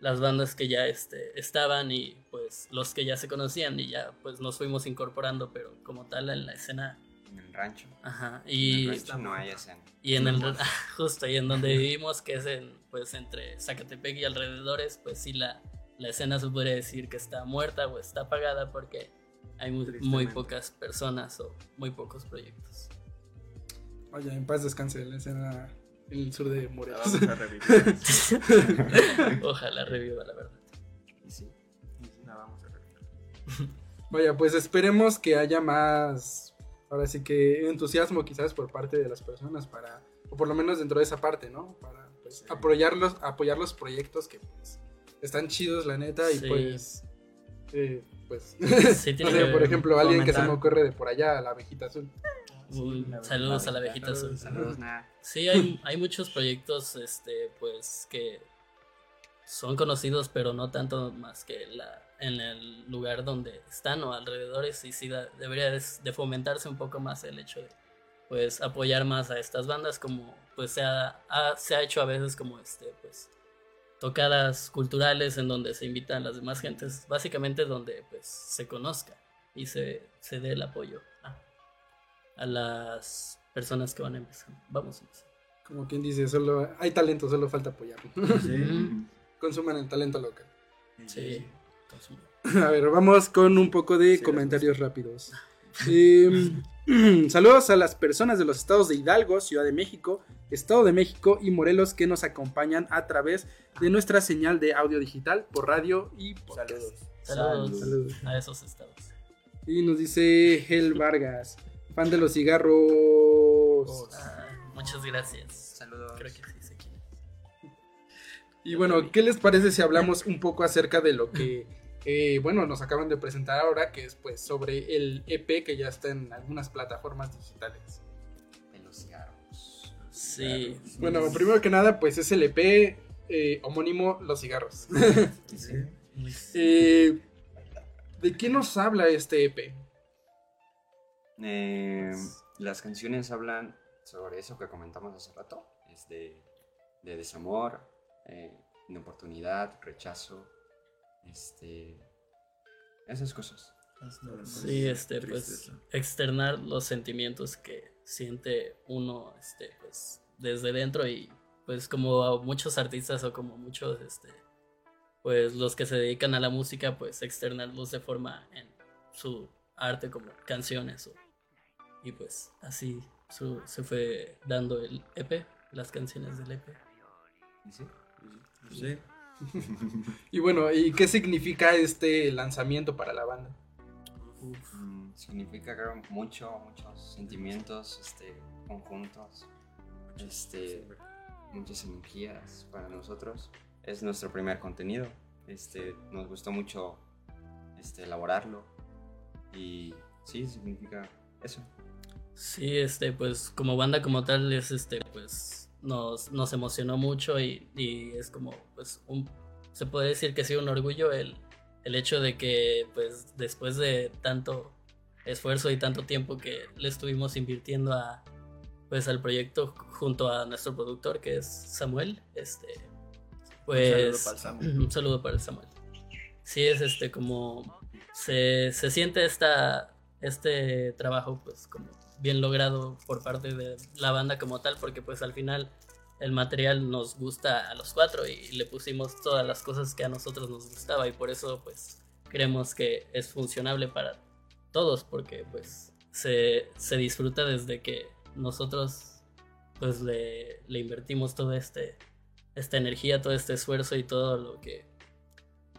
[SPEAKER 4] las bandas que ya este, estaban y pues los que ya se conocían y ya pues nos fuimos incorporando, pero como tal en la escena.
[SPEAKER 6] En el rancho.
[SPEAKER 4] Ajá.
[SPEAKER 6] En
[SPEAKER 4] Y,
[SPEAKER 6] el rancho no hay escena.
[SPEAKER 4] y en el justo y en donde vivimos, que es en pues entre Zacatepec y alrededores, pues sí la, la escena se podría decir que está muerta o está apagada porque hay muy, muy pocas personas o muy pocos proyectos.
[SPEAKER 3] Vaya, en paz descanse la escena en el sur de Morelos.
[SPEAKER 5] vamos a revivir.
[SPEAKER 4] Ojalá reviva la verdad.
[SPEAKER 5] Y sí, y sí, la vamos a revivir.
[SPEAKER 3] Vaya, pues esperemos que haya más, ahora sí que entusiasmo quizás por parte de las personas para, o por lo menos dentro de esa parte, ¿no? Para pues, apoyar, los, apoyar los proyectos que pues, están chidos, la neta, y
[SPEAKER 4] Sí.
[SPEAKER 3] pues, eh, pues,
[SPEAKER 4] Sí,
[SPEAKER 3] no sé, por ejemplo, alguien que se me ocurre de por allá, la abejita azul.
[SPEAKER 4] Saludos a la abejita azul.
[SPEAKER 6] Saludos, nada.
[SPEAKER 4] Sí, hay, hay muchos proyectos, este, pues, que son conocidos, pero no tanto más que la, en el lugar donde están o alrededores. Y sí, da- debería de, de fomentarse un poco más el hecho de, pues, apoyar más a estas bandas, como, pues, se ha, ha- se ha hecho a veces como, este, pues, tocadas culturales en donde se invitan las demás gentes, básicamente donde, pues, se conozca y se, se dé el apoyo a, a las personas que van empezando. Vamos a empezar.
[SPEAKER 3] Como quien dice, solo hay talento, solo falta apoyarlo.
[SPEAKER 4] Mm,
[SPEAKER 3] Consuman el talento local.
[SPEAKER 4] Sí. consumo.
[SPEAKER 3] A ver, vamos con un poco de
[SPEAKER 5] Sí,
[SPEAKER 3] comentarios rápidos. Eh, saludos a las personas de los estados de Hidalgo, Ciudad de México, Estado de México y Morelos que nos acompañan a través de nuestra señal de audio digital por radio y podcast.
[SPEAKER 5] Saludos.
[SPEAKER 4] Saludos,
[SPEAKER 3] Saludos.
[SPEAKER 4] a esos estados.
[SPEAKER 3] Y nos dice Hel Vargas, fan de los cigarros.
[SPEAKER 4] Ah, muchas gracias.
[SPEAKER 6] Saludos.
[SPEAKER 4] Creo que sí es.
[SPEAKER 3] Y bueno, ¿qué les parece si hablamos un poco acerca de lo que, eh, bueno, nos acaban de presentar ahora, que es pues sobre el EP que ya está en algunas plataformas digitales?
[SPEAKER 6] De los cigarros.
[SPEAKER 4] Sí.
[SPEAKER 3] Bueno, primero que nada, pues es el EP eh, homónimo Los Cigarros.
[SPEAKER 5] Sí.
[SPEAKER 3] Eh, ¿De qué nos habla este EP?
[SPEAKER 6] Eh, las canciones hablan sobre eso que comentamos hace rato, es de, de desamor, eh, inoportunidad, rechazo, este, esas cosas.
[SPEAKER 4] Sí, este, pues externar los sentimientos que siente uno, este, pues desde dentro y pues como a muchos artistas o como muchos, este, pues los que se dedican a la música, pues externarlos de forma en su arte como canciones o- y pues así su- se fue dando el EP, las canciones del EP.
[SPEAKER 6] ¿Y sí?
[SPEAKER 5] Sí.
[SPEAKER 3] Y bueno, ¿y qué significa este lanzamiento para la banda?
[SPEAKER 6] Mm, significa creo, mucho, muchos sentimientos este, conjuntos, este, muchas energías para nosotros. Es nuestro primer contenido. Este, nos gustó mucho este, elaborarlo y sí, significa eso.
[SPEAKER 4] Sí, este, pues como banda como tal es este, pues nos, nos emocionó mucho y, y es como, pues un, se puede decir que sí un orgullo el, el hecho de que pues después de tanto esfuerzo y tanto tiempo que le estuvimos invirtiendo a pues al proyecto junto a nuestro productor que es Samuel, este, pues
[SPEAKER 5] para el Samuel.
[SPEAKER 4] un saludo para el Samuel. Sí, es este como se, se siente esta, este trabajo pues como bien logrado por parte de la banda como tal, porque pues al final el material nos gusta a los cuatro y le pusimos todas las cosas que a nosotros nos gustaba y por eso pues creemos que es funcionable para todos, porque pues se, se disfruta desde que nosotros pues le, le invertimos todo este esta energía, todo este esfuerzo y todo lo que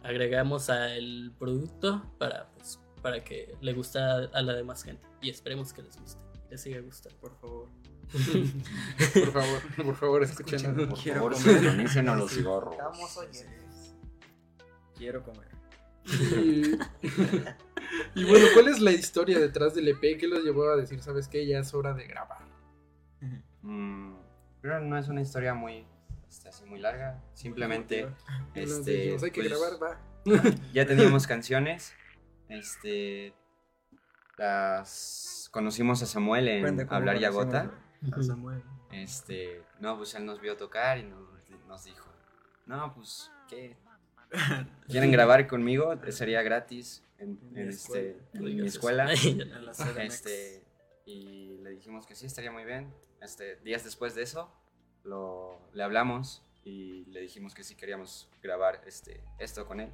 [SPEAKER 4] agregamos al producto para, pues, para que le guste a la demás gente. Y esperemos que les guste, les siga gustando.
[SPEAKER 5] Por favor.
[SPEAKER 3] Por favor, por favor, escúchenos.
[SPEAKER 6] Por
[SPEAKER 5] Quiero
[SPEAKER 6] favor,
[SPEAKER 5] comer.
[SPEAKER 6] a los cigarros.
[SPEAKER 7] Estamos oyentes.
[SPEAKER 5] Quiero comer.
[SPEAKER 3] Y, y bueno, ¿cuál es la historia detrás del EP? ¿Qué los llevó a decir, sabes qué? Ya es hora de grabar.
[SPEAKER 6] Mm, creo que no es una historia muy, este, así muy larga. Simplemente, este,
[SPEAKER 3] dijimos, hay que
[SPEAKER 6] pues,
[SPEAKER 3] grabar, va.
[SPEAKER 6] ya teníamos canciones. Este, las conocimos a Samuel en Hablar y Agota.
[SPEAKER 5] a Samuel.
[SPEAKER 6] Este, no, pues él nos vio tocar y nos, nos dijo, no, pues, ¿qué? quieren grabar conmigo, sería gratis en,
[SPEAKER 5] mi
[SPEAKER 6] en este, en mi escuela. Este, y le dijimos que sí, estaría muy bien. Este, días después de eso, lo, le hablamos y le dijimos que sí queríamos grabar este, esto con él.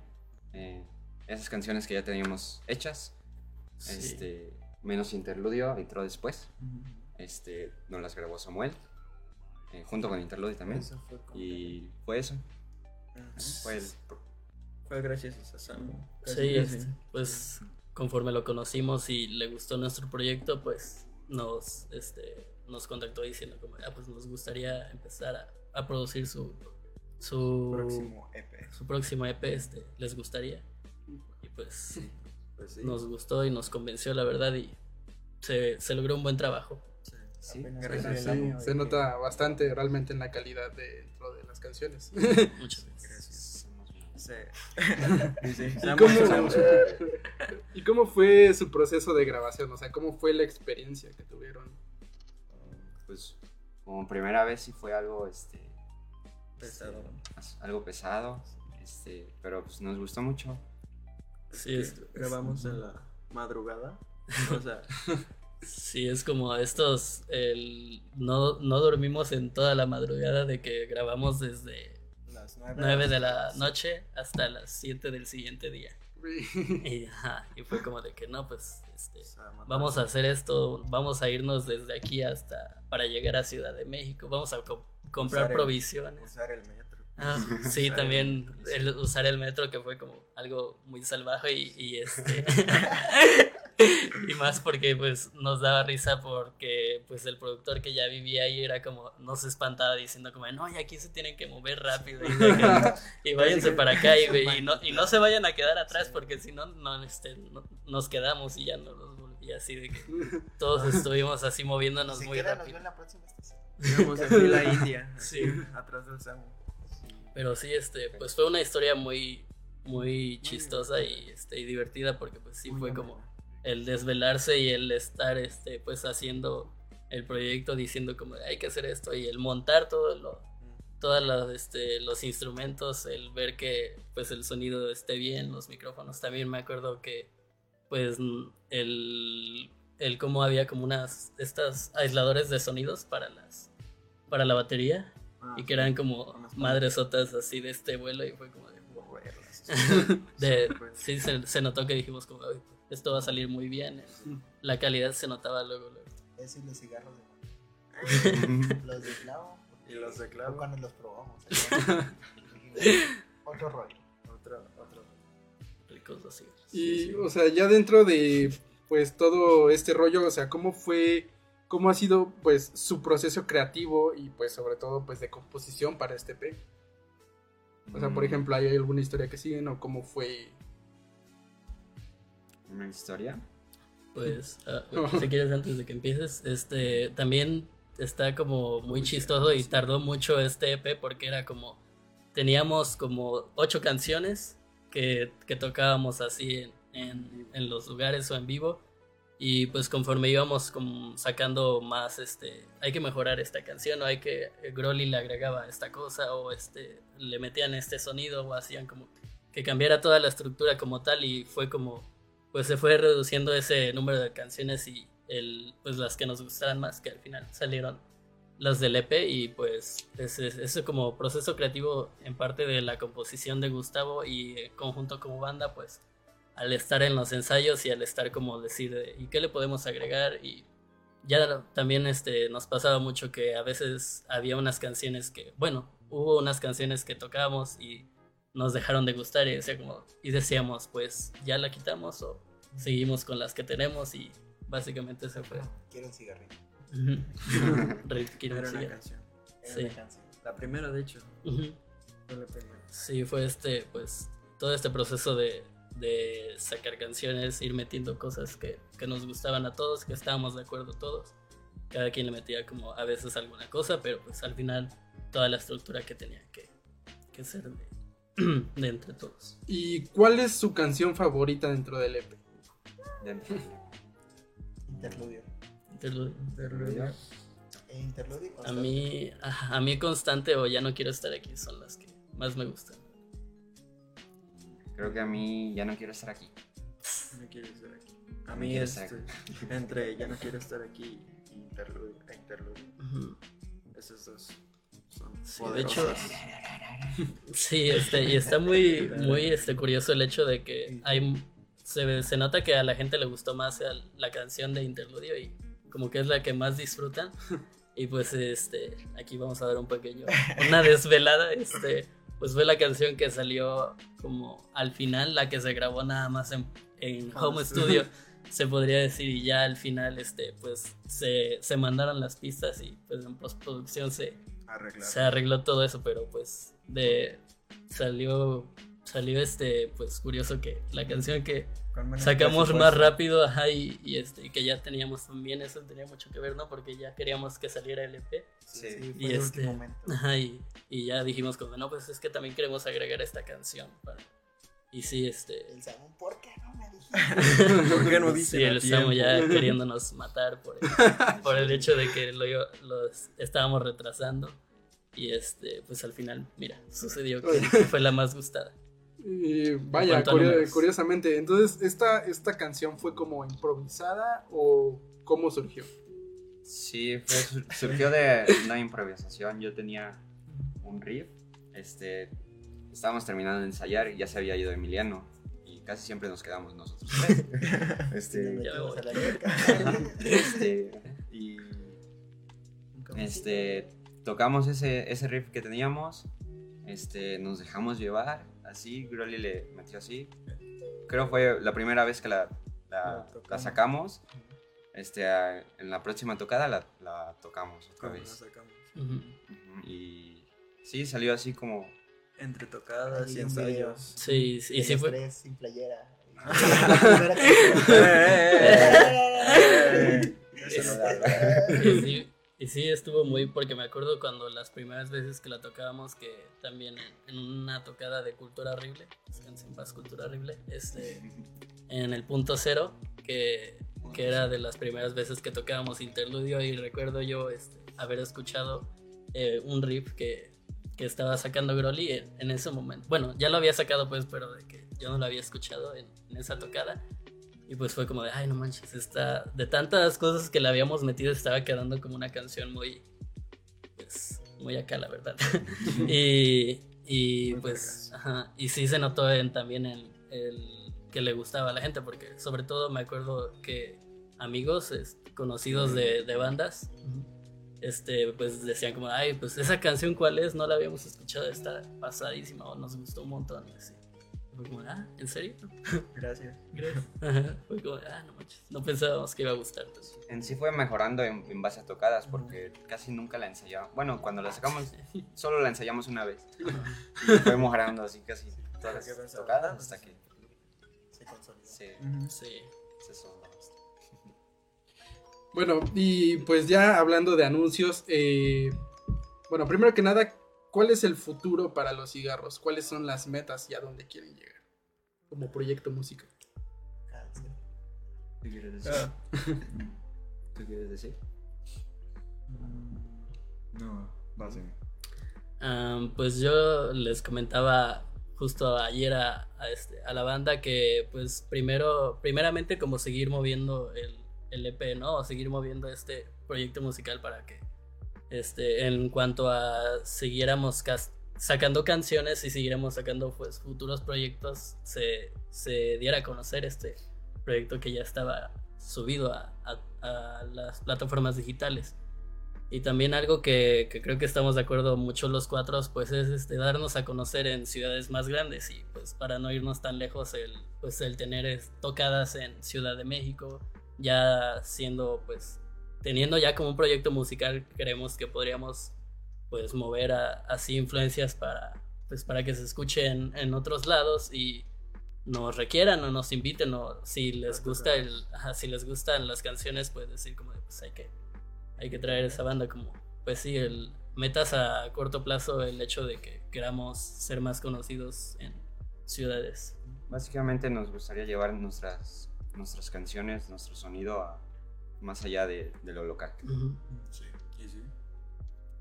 [SPEAKER 6] Eh, esas canciones que ya teníamos hechas,
[SPEAKER 4] Sí.
[SPEAKER 6] este, menos interludio, entró después. Este, nos las grabó Samuel, eh, junto con interludio también.
[SPEAKER 5] Eso fue como-
[SPEAKER 6] Y fue eso. Fue el-
[SPEAKER 5] Fue gracias a Sam. Casi,
[SPEAKER 4] Sí, este, pues conforme lo conocimos y le gustó nuestro proyecto, pues nos, este, nos contactó diciendo como, ah, pues nos gustaría empezar a, a producir su, su
[SPEAKER 5] Próximo EP.
[SPEAKER 4] su próximo EP, este, les gustaría. Y pues
[SPEAKER 5] Pues sí.
[SPEAKER 4] nos gustó y nos convenció, la verdad, y se, se logró un buen trabajo.
[SPEAKER 5] Sí. gracias.
[SPEAKER 3] Sí,
[SPEAKER 7] año
[SPEAKER 3] se nota bastante realmente en la calidad dentro de las canciones.
[SPEAKER 4] Muchas gracias.
[SPEAKER 5] Sí. Sí,
[SPEAKER 3] ¿Y cómo,
[SPEAKER 5] Sam.
[SPEAKER 3] ¿Y cómo fue su proceso de grabación? O sea, ¿cómo fue la experiencia que tuvieron?
[SPEAKER 6] Pues como primera vez sí fue algo, este,
[SPEAKER 5] Pesado.
[SPEAKER 6] algo pesado, este, pero pues nos gustó mucho.
[SPEAKER 4] Sí, es,
[SPEAKER 5] Grabamos en la madrugada. O sea,
[SPEAKER 4] sí, es como estos, el, no, no dormimos en toda la madrugada de que grabamos desde
[SPEAKER 5] las nueve.
[SPEAKER 4] 9 de la noche hasta las 7 del siguiente día. Y, ajá, y fue como de que no, pues este, vamos a hacer esto, vamos a irnos desde aquí hasta para llegar a Ciudad de México, vamos a co- comprar
[SPEAKER 5] Usar el-
[SPEAKER 4] provisiones.
[SPEAKER 5] Usar el metro.
[SPEAKER 4] Ah, sí, también
[SPEAKER 5] el-
[SPEAKER 4] usar el metro que fue como algo muy salvaje y, y, este y más porque pues nos daba risa porque pues el productor que ya vivía ahí era como nos espantaba diciendo como no y aquí se tienen que mover rápido y, que- y váyanse para acá y, y no y no se vayan a quedar atrás porque si no no este no- nos quedamos y ya no los volví así de que todos estuvimos así moviéndonos
[SPEAKER 7] Si
[SPEAKER 4] muy
[SPEAKER 7] queda, nos
[SPEAKER 4] rápido
[SPEAKER 7] ve en la próxima estación.
[SPEAKER 5] Íbamos en fila india.
[SPEAKER 4] Sí.
[SPEAKER 5] Atrás del Samu.
[SPEAKER 4] Pero sí, este, pues fue una historia muy, muy chistosa y, este, y divertida porque pues sí fue como el desvelarse y el estar, este, pues haciendo el proyecto diciendo como hay que hacer esto y el montar todo lo, todas las, este, los instrumentos, el ver que pues el sonido esté bien, los micrófonos. También me acuerdo que pues el, el cómo había como unas, estas aisladores de sonidos para las, para la batería
[SPEAKER 5] Ah,
[SPEAKER 4] y que eran como madresotas así de este vuelo y fue como de, de-
[SPEAKER 5] Pues,
[SPEAKER 4] sí se, se notó que dijimos como "Ay, esto va a salir muy bien la calidad se notaba luego, luego.
[SPEAKER 7] Eso y los cigarros de Los de clavo.
[SPEAKER 5] Y los de
[SPEAKER 7] fue
[SPEAKER 5] clavo.
[SPEAKER 7] Cuando los probamos. Otro rollo.
[SPEAKER 5] Otro, otro.
[SPEAKER 4] ricos así
[SPEAKER 3] Y, o sea, ya dentro de, pues, todo este rollo, o sea, ¿cómo fue, cómo ha sido, pues, su proceso creativo y, pues, sobre todo, pues, de composición para este P? O sea, por
[SPEAKER 6] Mm,
[SPEAKER 3] ejemplo, ¿hay alguna historia que siguen o cómo fue?
[SPEAKER 6] Una historia.
[SPEAKER 4] pues ah, si quieres antes de que empieces este también está como muy chistoso y tardó mucho este EP porque era como teníamos como ocho canciones que, que tocábamos así en, en- en los lugares o en vivo y pues conforme íbamos sacando más este hay que mejorar esta canción o hay que eh, Groli le agregaba esta cosa o este le metían este sonido o hacían como que cambiara toda la estructura como tal y fue como pues se fue reduciendo ese número de canciones y el, pues las que nos gustaran más, que al final salieron las del EP y pues ese, ese como proceso creativo en parte de la composición de Gustavo y eh, conjunto como banda, pues al estar en los ensayos y al estar como decir, de, ¿y qué le podemos agregar? Y ya también este, nos pasaba mucho que a veces había unas canciones que, bueno, hubo unas canciones que tocábamos y nos dejaron de gustar y, decía como, y decíamos, pues ya la quitamos o seguimos con las que tenemos y básicamente se fue.
[SPEAKER 7] Quiero un cigarrillo.
[SPEAKER 4] Quiero
[SPEAKER 5] Era una canción.
[SPEAKER 7] Era
[SPEAKER 4] Sí.
[SPEAKER 7] una canción.
[SPEAKER 5] La primera, de hecho.
[SPEAKER 4] Ujú.
[SPEAKER 5] Fue la primera.
[SPEAKER 4] Sí, fue este, pues, todo este proceso de, de sacar canciones, ir metiendo cosas que, que nos gustaban a todos, que estábamos de acuerdo todos. Cada quien le metía como a veces alguna cosa, pero pues al final toda la estructura que tenía que, que ser de, de entre todos.
[SPEAKER 3] ¿Y cuál es su canción favorita dentro del EP?
[SPEAKER 6] Dentro de-
[SPEAKER 7] Interludio.
[SPEAKER 4] Interludio.
[SPEAKER 7] E interludio.
[SPEAKER 4] A mí, a, a mí constante o ya no quiero estar aquí son las que más me gustan.
[SPEAKER 6] Creo que a mí ya no quiero estar aquí.
[SPEAKER 5] No quiero estar aquí. A
[SPEAKER 6] No
[SPEAKER 5] mí
[SPEAKER 6] quiero
[SPEAKER 5] este, entre ya no quiero estar aquí y interludio, e interludio.
[SPEAKER 4] Ujú.
[SPEAKER 5] Esos dos son
[SPEAKER 4] Sí, de hecho, sí, este, y está muy, muy este, curioso el hecho de que hay, se, se nota que a la gente le gustó más la canción de Interludio y como que es la que más disfrutan. Y pues este, aquí vamos a ver un pequeño, una desvelada, este, pues fue la canción que salió como al final, la que se grabó nada más en, en
[SPEAKER 5] Home
[SPEAKER 4] Home
[SPEAKER 5] Studio.
[SPEAKER 4] Studio, se podría decir, y ya al final, este, pues se, se mandaron las pistas y pues en postproducción se,
[SPEAKER 5] Arreglar.
[SPEAKER 4] se arregló todo eso, pero pues de salió salió este pues curioso que la canción que sacamos más rápido ajá, y, y, este que ya teníamos también eso tenía mucho que ver no porque ya queríamos que saliera el EP
[SPEAKER 5] Sí.
[SPEAKER 7] Sí,
[SPEAKER 4] Y
[SPEAKER 7] fue el
[SPEAKER 4] este-
[SPEAKER 7] último momento.
[SPEAKER 4] ajá, y, y ya dijimos como no pues es que también queremos agregar esta canción para- y sí este
[SPEAKER 7] El Samu, ¿por qué no me dijiste?
[SPEAKER 5] ¿Por qué no
[SPEAKER 4] sí
[SPEAKER 5] dicen a
[SPEAKER 4] el estamos ya queriéndonos matar por el, por el hecho de que lo, lo estábamos retrasando. Y este pues al final mira sucedió que fue la más gustada
[SPEAKER 3] Y vaya, curio- curiosamente, entonces, ¿esta, ¿esta canción fue como improvisada o cómo surgió?
[SPEAKER 6] Sí, fue- sur- surgió de una improvisación. Yo tenía un riff. Este, estábamos terminando de ensayar y ya se había ido Emiliano. Y casi siempre nos quedamos nosotros. tres. Este,
[SPEAKER 4] Ya voy.
[SPEAKER 6] este, y este, tocamos ese, ese riff que teníamos. Este, nos dejamos llevar. Así, Groli le metió así. Creo fue la primera vez que la, la-
[SPEAKER 5] La
[SPEAKER 6] la
[SPEAKER 5] tocamos.
[SPEAKER 6] sacamos. Este, a- en la próxima tocada la, la tocamos otra
[SPEAKER 5] ¿Cómo lo
[SPEAKER 6] vez.
[SPEAKER 5] sacamos?
[SPEAKER 4] Ujú.
[SPEAKER 6] Ujú, Y sí, salió así como...
[SPEAKER 5] Entre tocadas
[SPEAKER 7] Ahí
[SPEAKER 5] y
[SPEAKER 7] un video.
[SPEAKER 5] ensayos.
[SPEAKER 4] sí sí, y sí fue
[SPEAKER 7] tres sin playera. La primera canción.
[SPEAKER 6] Eso no
[SPEAKER 4] y sí, y sí estuvo muy porque me acuerdo cuando las primeras veces que la tocábamos que también en, una tocada de Cultura Horrible descanse en paz Cultura Horrible este en el punto cero que, que era de las primeras veces que tocábamos interludio y recuerdo yo este, haber escuchado eh, un riff que, que estaba sacando Groli en, ese momento. Bueno ya lo había sacado pues pero de que yo no lo había escuchado en esa tocada y pues fue como de, ay, no manches, está, de tantas cosas que le habíamos metido, estaba quedando como una canción muy, pues, muy acá, la verdad. y, y pues, ajá, y sí se notó en, también en el que le gustaba a la gente, porque sobre todo me acuerdo que amigos conocidos de, de bandas, este, pues decían como, ay, pues esa canción cuál es, no la habíamos escuchado, está pasadísima o nos gustó un montón. así. Fue como, ah, ¿en serio?
[SPEAKER 5] Gracias.
[SPEAKER 4] Ajá, Fue como, ah, no manches, no pensábamos que iba a gustar. entonces.
[SPEAKER 6] En sí fue mejorando en, en base a tocadas porque casi nunca la ensayamos. Bueno, cuando la sacamos solo la ensayamos una vez. Y fue mejorando así casi todas las tocadas hasta que
[SPEAKER 7] Se consolidó.
[SPEAKER 6] se,
[SPEAKER 4] Sí.
[SPEAKER 6] se soldó.
[SPEAKER 3] Bueno, y pues ya hablando de anuncios, eh, bueno, primero que nada, ¿cuál es el futuro para los cigarros? ¿Cuáles son las metas y a dónde quieren llegar? Como proyecto musical.
[SPEAKER 7] Cáncer.
[SPEAKER 6] ¿Qué quieres decir?
[SPEAKER 5] Ah,
[SPEAKER 6] ¿Qué quieres decir?
[SPEAKER 5] no, básicamente.
[SPEAKER 4] Am, pues yo les comentaba justo ayer a, a este, a la banda que pues primero, primeramente como seguir moviendo el, el EP, ¿no? O seguir moviendo este proyecto musical para que este, en cuanto a siguiéramos sacando canciones y siguiéramos sacando pues futuros proyectos, se, se diera a conocer este proyecto que ya estaba subido a, a- las plataformas digitales. Y también algo que, creo que estamos de acuerdo mucho los cuatro, pues es este, darnos a conocer en ciudades más grandes y pues para no irnos tan lejos, el, pues el tener tocadas en Ciudad de México, ya siendo pues, teniendo ya como un proyecto musical, creemos que podríamos pues mover a- así influencias para, pues para que se escuche en, en otros lados y nos requieran o nos inviten o si les gusta el, ajá, si les gustan las canciones, pues decir como de, pues hay que hay que traer esa banda como, pues sí, el metas a corto plazo el hecho de que queramos ser más conocidos en ciudades.
[SPEAKER 6] Básicamente nos gustaría llevar nuestras, nuestras canciones, nuestro sonido a más allá de, de lo local.
[SPEAKER 5] Sí, sí, sí.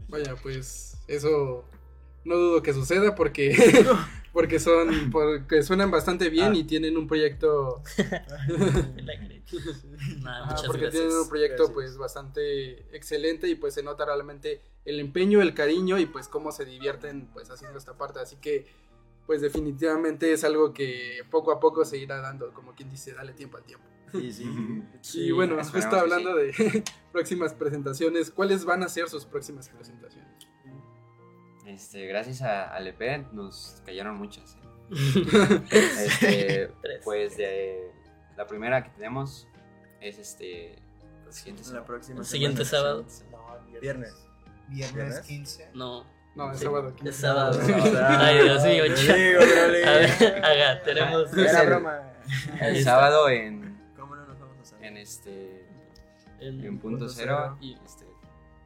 [SPEAKER 3] Vaya, pues eso no dudo que suceda porque porque son, porque suenan bastante bien
[SPEAKER 5] Ah.
[SPEAKER 3] y tienen un proyecto,
[SPEAKER 4] muchas
[SPEAKER 3] porque
[SPEAKER 4] gracias.
[SPEAKER 3] tienen un proyecto
[SPEAKER 5] Gracias.
[SPEAKER 3] pues bastante excelente y pues se nota realmente el empeño, el cariño y pues cómo se divierten pues haciendo esta parte, así que pues definitivamente es algo que poco a poco se irá dando, como quien dice, dale tiempo al tiempo.
[SPEAKER 5] Sí, sí.
[SPEAKER 4] Sí,
[SPEAKER 3] y bueno, justo
[SPEAKER 6] que
[SPEAKER 3] hablando de próximas presentaciones, ¿cuáles van a ser sus próximas presentaciones?
[SPEAKER 6] Este, gracias a, EP nos cayeron muchas. ¿eh? Este, pues de la primera que tenemos es este el siguiente
[SPEAKER 5] La
[SPEAKER 6] sábado.
[SPEAKER 5] próxima
[SPEAKER 4] El siguiente sábado.
[SPEAKER 7] No,
[SPEAKER 5] Viernes.
[SPEAKER 7] Viernes
[SPEAKER 5] ¿Viernes?
[SPEAKER 7] 15.
[SPEAKER 4] No.
[SPEAKER 3] No, es
[SPEAKER 4] Sí,
[SPEAKER 3] sábado.
[SPEAKER 4] Es sábado.
[SPEAKER 5] Ah,
[SPEAKER 4] Ay, Dios mío. A haga, tenemos.
[SPEAKER 5] Era
[SPEAKER 6] el-
[SPEAKER 5] broma.
[SPEAKER 6] El
[SPEAKER 4] está.
[SPEAKER 6] sábado en, en este
[SPEAKER 4] En-
[SPEAKER 6] en punto
[SPEAKER 5] Punto
[SPEAKER 6] cero
[SPEAKER 5] cero.
[SPEAKER 6] y este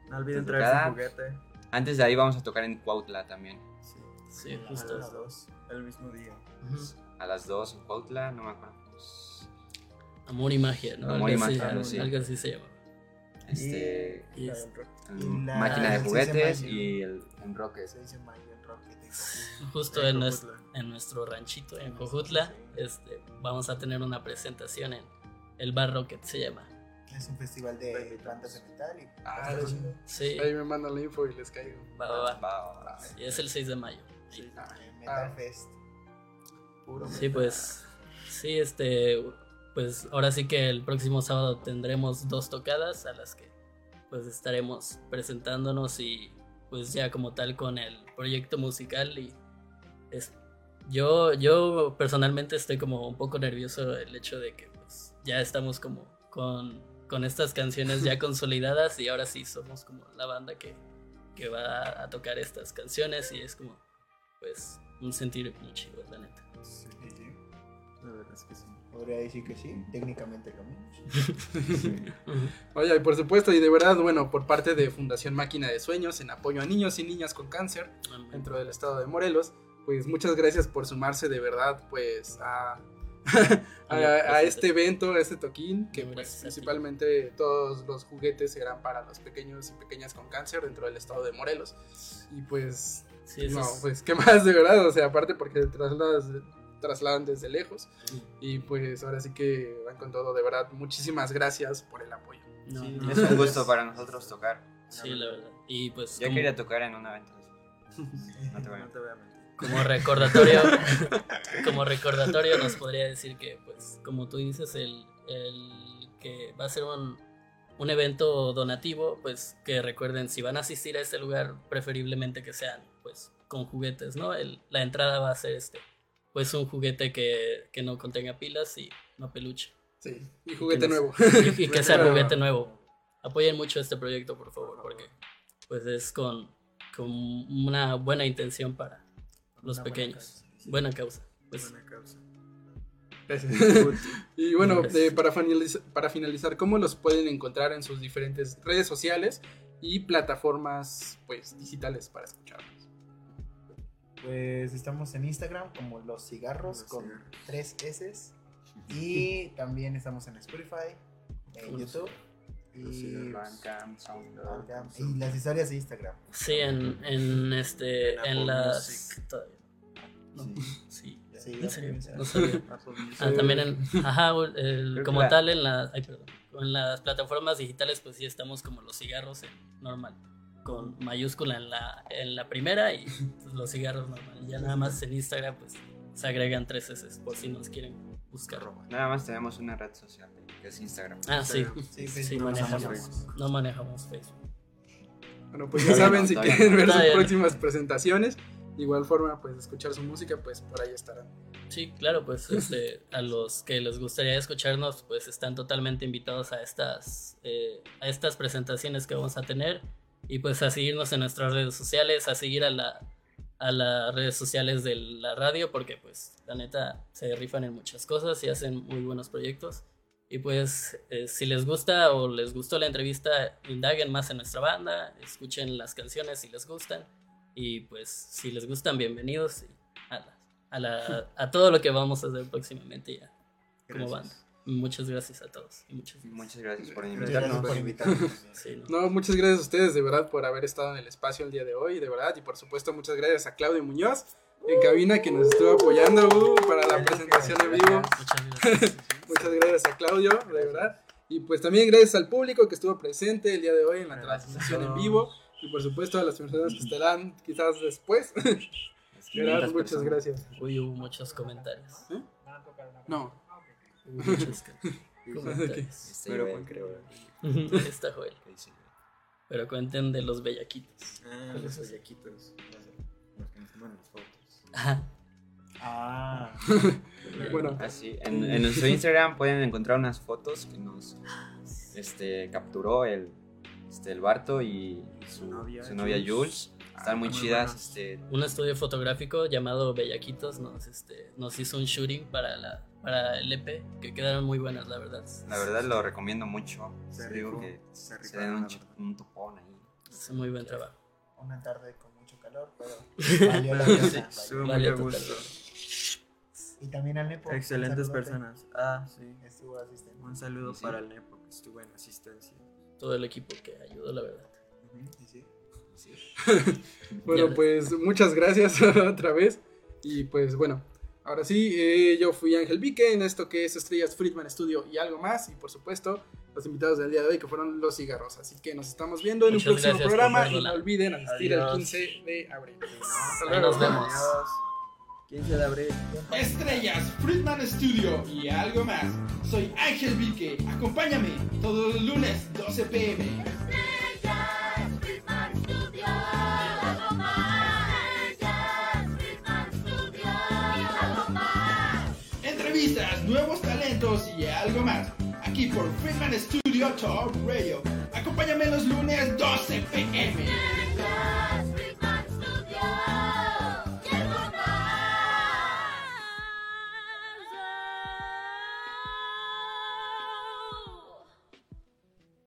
[SPEAKER 5] No olviden
[SPEAKER 6] Cada-
[SPEAKER 5] traer su juguete.
[SPEAKER 6] antes de ahí vamos a tocar en Cuautla también.
[SPEAKER 5] Sí.
[SPEAKER 4] Sí,
[SPEAKER 5] A
[SPEAKER 4] justo.
[SPEAKER 5] las dos. El mismo día.
[SPEAKER 6] A las 2 en Cuautla, no me acuerdo. pues,
[SPEAKER 4] Amor y magia, ¿no?
[SPEAKER 6] Amor y
[SPEAKER 4] algo así,
[SPEAKER 6] magia,
[SPEAKER 4] algo,
[SPEAKER 6] sí.
[SPEAKER 4] algo así se llama.
[SPEAKER 6] Este
[SPEAKER 4] Y es-
[SPEAKER 6] el
[SPEAKER 7] la-
[SPEAKER 6] máquina de juguetes y el en Rocket.
[SPEAKER 7] Se dice Mayo en Rocket.
[SPEAKER 4] justo
[SPEAKER 5] En
[SPEAKER 4] en, nuestro ranchito en Jojutla, este, vamos a tener una presentación en el Bar Rocket, se llama.
[SPEAKER 7] Es un festival de bandas de metal y
[SPEAKER 3] Ah, sí.
[SPEAKER 4] Sí,
[SPEAKER 3] Ahí me mandan la info y les caigo.
[SPEAKER 4] va, va, va.
[SPEAKER 6] Va, va, va.
[SPEAKER 4] Y es el 6 de mayo.
[SPEAKER 7] Eh, Metal
[SPEAKER 3] Ah.
[SPEAKER 7] Fest.
[SPEAKER 5] Puro
[SPEAKER 4] Sí,
[SPEAKER 5] metal.
[SPEAKER 4] pues, sí, este, pues ahora sí que el próximo sábado tendremos dos tocadas a las que pues estaremos presentándonos y pues ya como tal con el proyecto musical y es, yo, yo personalmente estoy como un poco nervioso el hecho de que ya estamos como con, con estas canciones ya consolidadas y ahora sí somos como la banda que, que va a tocar estas canciones y es como pues un sentir muy chido, la neta.
[SPEAKER 7] Sí, sí.
[SPEAKER 5] La verdad es que sí.
[SPEAKER 7] Podría decir que sí, técnicamente lo mismo.
[SPEAKER 3] Oye, y por supuesto, y de verdad, bueno, por parte de Fundación Máquina de Sueños, en apoyo a niños y niñas con cáncer dentro del estado de Morelos, pues muchas gracias por sumarse de verdad, pues a, a, a este evento, a este toquín, que pues
[SPEAKER 4] ti.
[SPEAKER 3] principalmente todos los juguetes serán para los pequeños y pequeñas con cáncer dentro del estado de Morelos. Y pues,
[SPEAKER 4] Sí,
[SPEAKER 3] no,
[SPEAKER 4] es-
[SPEAKER 3] pues qué más de verdad, o sea, aparte porque te trasladas trasladan desde lejos y pues ahora sí que van con todo de verdad muchísimas gracias por el apoyo
[SPEAKER 4] no,
[SPEAKER 5] Sí,
[SPEAKER 4] no,
[SPEAKER 6] Es un gusto para nosotros tocar.
[SPEAKER 4] sí, la verdad. Y pues
[SPEAKER 6] Yo
[SPEAKER 4] como,
[SPEAKER 6] quería tocar en un evento. No te voy a
[SPEAKER 5] No te voy a mentir.
[SPEAKER 4] Como recordatorio, como recordatorio nos podría decir que pues como tú dices el, el que va a ser un, un evento donativo, pues que recuerden si van a asistir a este lugar preferiblemente que sean pues con juguetes, ¿no? El- la entrada va a ser este pues un juguete que, que no contenga pilas y no peluche.
[SPEAKER 3] sí y juguete
[SPEAKER 4] nos-
[SPEAKER 3] nuevo
[SPEAKER 4] y, y que sea juguete nuevo. Apoyen mucho este proyecto, por favor, porque pues es con, con una buena intención para los
[SPEAKER 5] Una buena
[SPEAKER 4] pequeños.
[SPEAKER 5] causa, sí.
[SPEAKER 4] Buena causa. Pues,
[SPEAKER 5] Buena causa.
[SPEAKER 3] y bueno
[SPEAKER 4] Gracias.
[SPEAKER 3] eh, para, finaliz- para finalizar cómo los pueden encontrar en sus diferentes redes sociales y plataformas pues digitales para escucharlos
[SPEAKER 7] Pues estamos en Instagram como Los Cigarros
[SPEAKER 5] Los
[SPEAKER 7] con
[SPEAKER 5] Cigarros.
[SPEAKER 7] tres S. Y también estamos en Spotify, en
[SPEAKER 4] Los
[SPEAKER 7] YouTube. Y,
[SPEAKER 6] Bandcamp, SoundCloud.
[SPEAKER 7] Bandcamp, y las historias de Instagram.
[SPEAKER 4] sí, en, en este
[SPEAKER 5] En
[SPEAKER 4] las no, sí.
[SPEAKER 7] Sí,
[SPEAKER 4] ¿En serio?
[SPEAKER 7] sí.
[SPEAKER 4] No sabía.
[SPEAKER 5] Apple Music.
[SPEAKER 4] Ah, también en, ajá, el- como
[SPEAKER 6] la-
[SPEAKER 4] tal en ay, perdón, en las plataformas digitales pues sí estamos como los cigarros en normal, con mayúscula en la, en la primera y pues, los cigarros normal. Ya nada más en Instagram pues se agregan tres S por si nos quieren buscar.
[SPEAKER 6] Nada más tenemos una red social es Instagram.
[SPEAKER 4] Ah, sí,
[SPEAKER 7] Sí,
[SPEAKER 4] sí,
[SPEAKER 7] no
[SPEAKER 4] manejamos,
[SPEAKER 7] usamos.
[SPEAKER 4] no manejamos Facebook.
[SPEAKER 3] bueno pues ya saben si quieren ver sus próximas presentaciones de igual forma pues escuchar su música pues por ahí estarán
[SPEAKER 4] Sí, claro, pues este, a los que les gustaría escucharnos, pues están totalmente invitados a estas, eh, a estas presentaciones que vamos a tener y pues a seguirnos en nuestras redes sociales, a seguir a, la, a las redes sociales de la radio, porque pues la neta se rifan en muchas cosas y hacen muy buenos proyectos. Y pues eh, si les gusta o les gustó la entrevista, indaguen más en nuestra banda, escuchen las canciones si les gustan y pues si les gustan, bienvenidos y a, la- a, la- a todo lo que vamos a hacer próximamente ya como banda. Muchas gracias a todos y muchas gracias.
[SPEAKER 6] Muchas gracias por
[SPEAKER 7] Muchas gracias
[SPEAKER 6] invitarnos.
[SPEAKER 7] por invitarnos.
[SPEAKER 4] Sí, ¿no?
[SPEAKER 3] No, muchas gracias a ustedes de verdad por haber estado en el espacio el día de hoy, de verdad. Y por supuesto, muchas gracias a Claudio Muñoz en cabina que nos estuvo apoyando uh, para la presentación en vivo.
[SPEAKER 4] Muchas gracias.
[SPEAKER 3] Muchas gracias a Claudio, de verdad. Y pues también gracias al público que estuvo presente el día de hoy en la transmisión en vivo. Y por supuesto a las personas que estarán quizás después. Gerard, muchas gracias.
[SPEAKER 4] Uy, hubo muchos comentarios.
[SPEAKER 3] No.
[SPEAKER 4] Hubo muchos comentarios.
[SPEAKER 5] Pero Juan creo.
[SPEAKER 4] Ahí está Joel. Pero cuenten de los bellaquitos.
[SPEAKER 5] Ah, los bellaquitos. Los que nos toman las fotos.
[SPEAKER 4] Ajá.
[SPEAKER 7] Ah,
[SPEAKER 3] Bueno,
[SPEAKER 6] Así, en, en nuestro Instagram pueden encontrar unas fotos que nos este, capturó el, este, el Barto y su,
[SPEAKER 5] novia,
[SPEAKER 6] su novia
[SPEAKER 5] Jules.
[SPEAKER 6] Jules. Están muy
[SPEAKER 5] muy
[SPEAKER 6] chidas. Este,
[SPEAKER 4] Un estudio fotográfico llamado Bellaquitos nos, este, nos hizo un shooting para, la, para el EP que quedaron muy buenas, la verdad.
[SPEAKER 6] la verdad lo recomiendo mucho.
[SPEAKER 5] Se
[SPEAKER 6] Digo que
[SPEAKER 5] se
[SPEAKER 6] se den un, un topón ahí.
[SPEAKER 4] Es muy buen trabajo.
[SPEAKER 7] una tarde con calor, pero valió la pena.
[SPEAKER 5] Sí,
[SPEAKER 7] valió. Y también al Nepo.
[SPEAKER 5] Excelentes personas. Ah, sí.
[SPEAKER 7] Estuvo asistente.
[SPEAKER 5] Un saludo
[SPEAKER 6] Sí.
[SPEAKER 5] para el Nepo que estuvo en asistencia.
[SPEAKER 4] Todo el equipo que ayudó, la verdad.
[SPEAKER 7] Y sí.
[SPEAKER 3] Bueno,
[SPEAKER 4] Ya.
[SPEAKER 3] pues muchas gracias otra vez. Y pues bueno, ahora sí, eh, yo fui Ángel Vique en esto que es Estrellas Friedman Studio y algo más. Y por supuesto, los invitados del día de hoy que fueron los cigarros. Así que nos estamos viendo en
[SPEAKER 4] Muchas
[SPEAKER 3] un próximo programa. Y no olviden asistir
[SPEAKER 5] Adiós.
[SPEAKER 3] el 15 de abril. Hasta
[SPEAKER 4] Ahí
[SPEAKER 3] luego.
[SPEAKER 4] nos vemos.
[SPEAKER 5] Adiós. 15 de abril.
[SPEAKER 8] Estrellas, Friedman Studio y algo más. Soy Ángel Vique. Acompáñame todos los lunes 12 pm.
[SPEAKER 9] Estrellas, Friedman Studio, algo más. Estrellas, Friedman Studio, algo más.
[SPEAKER 8] Entrevistas, nuevos talentos y algo más aquí por Freeman Studio Talk Radio. Acompáñame los lunes 12 pm.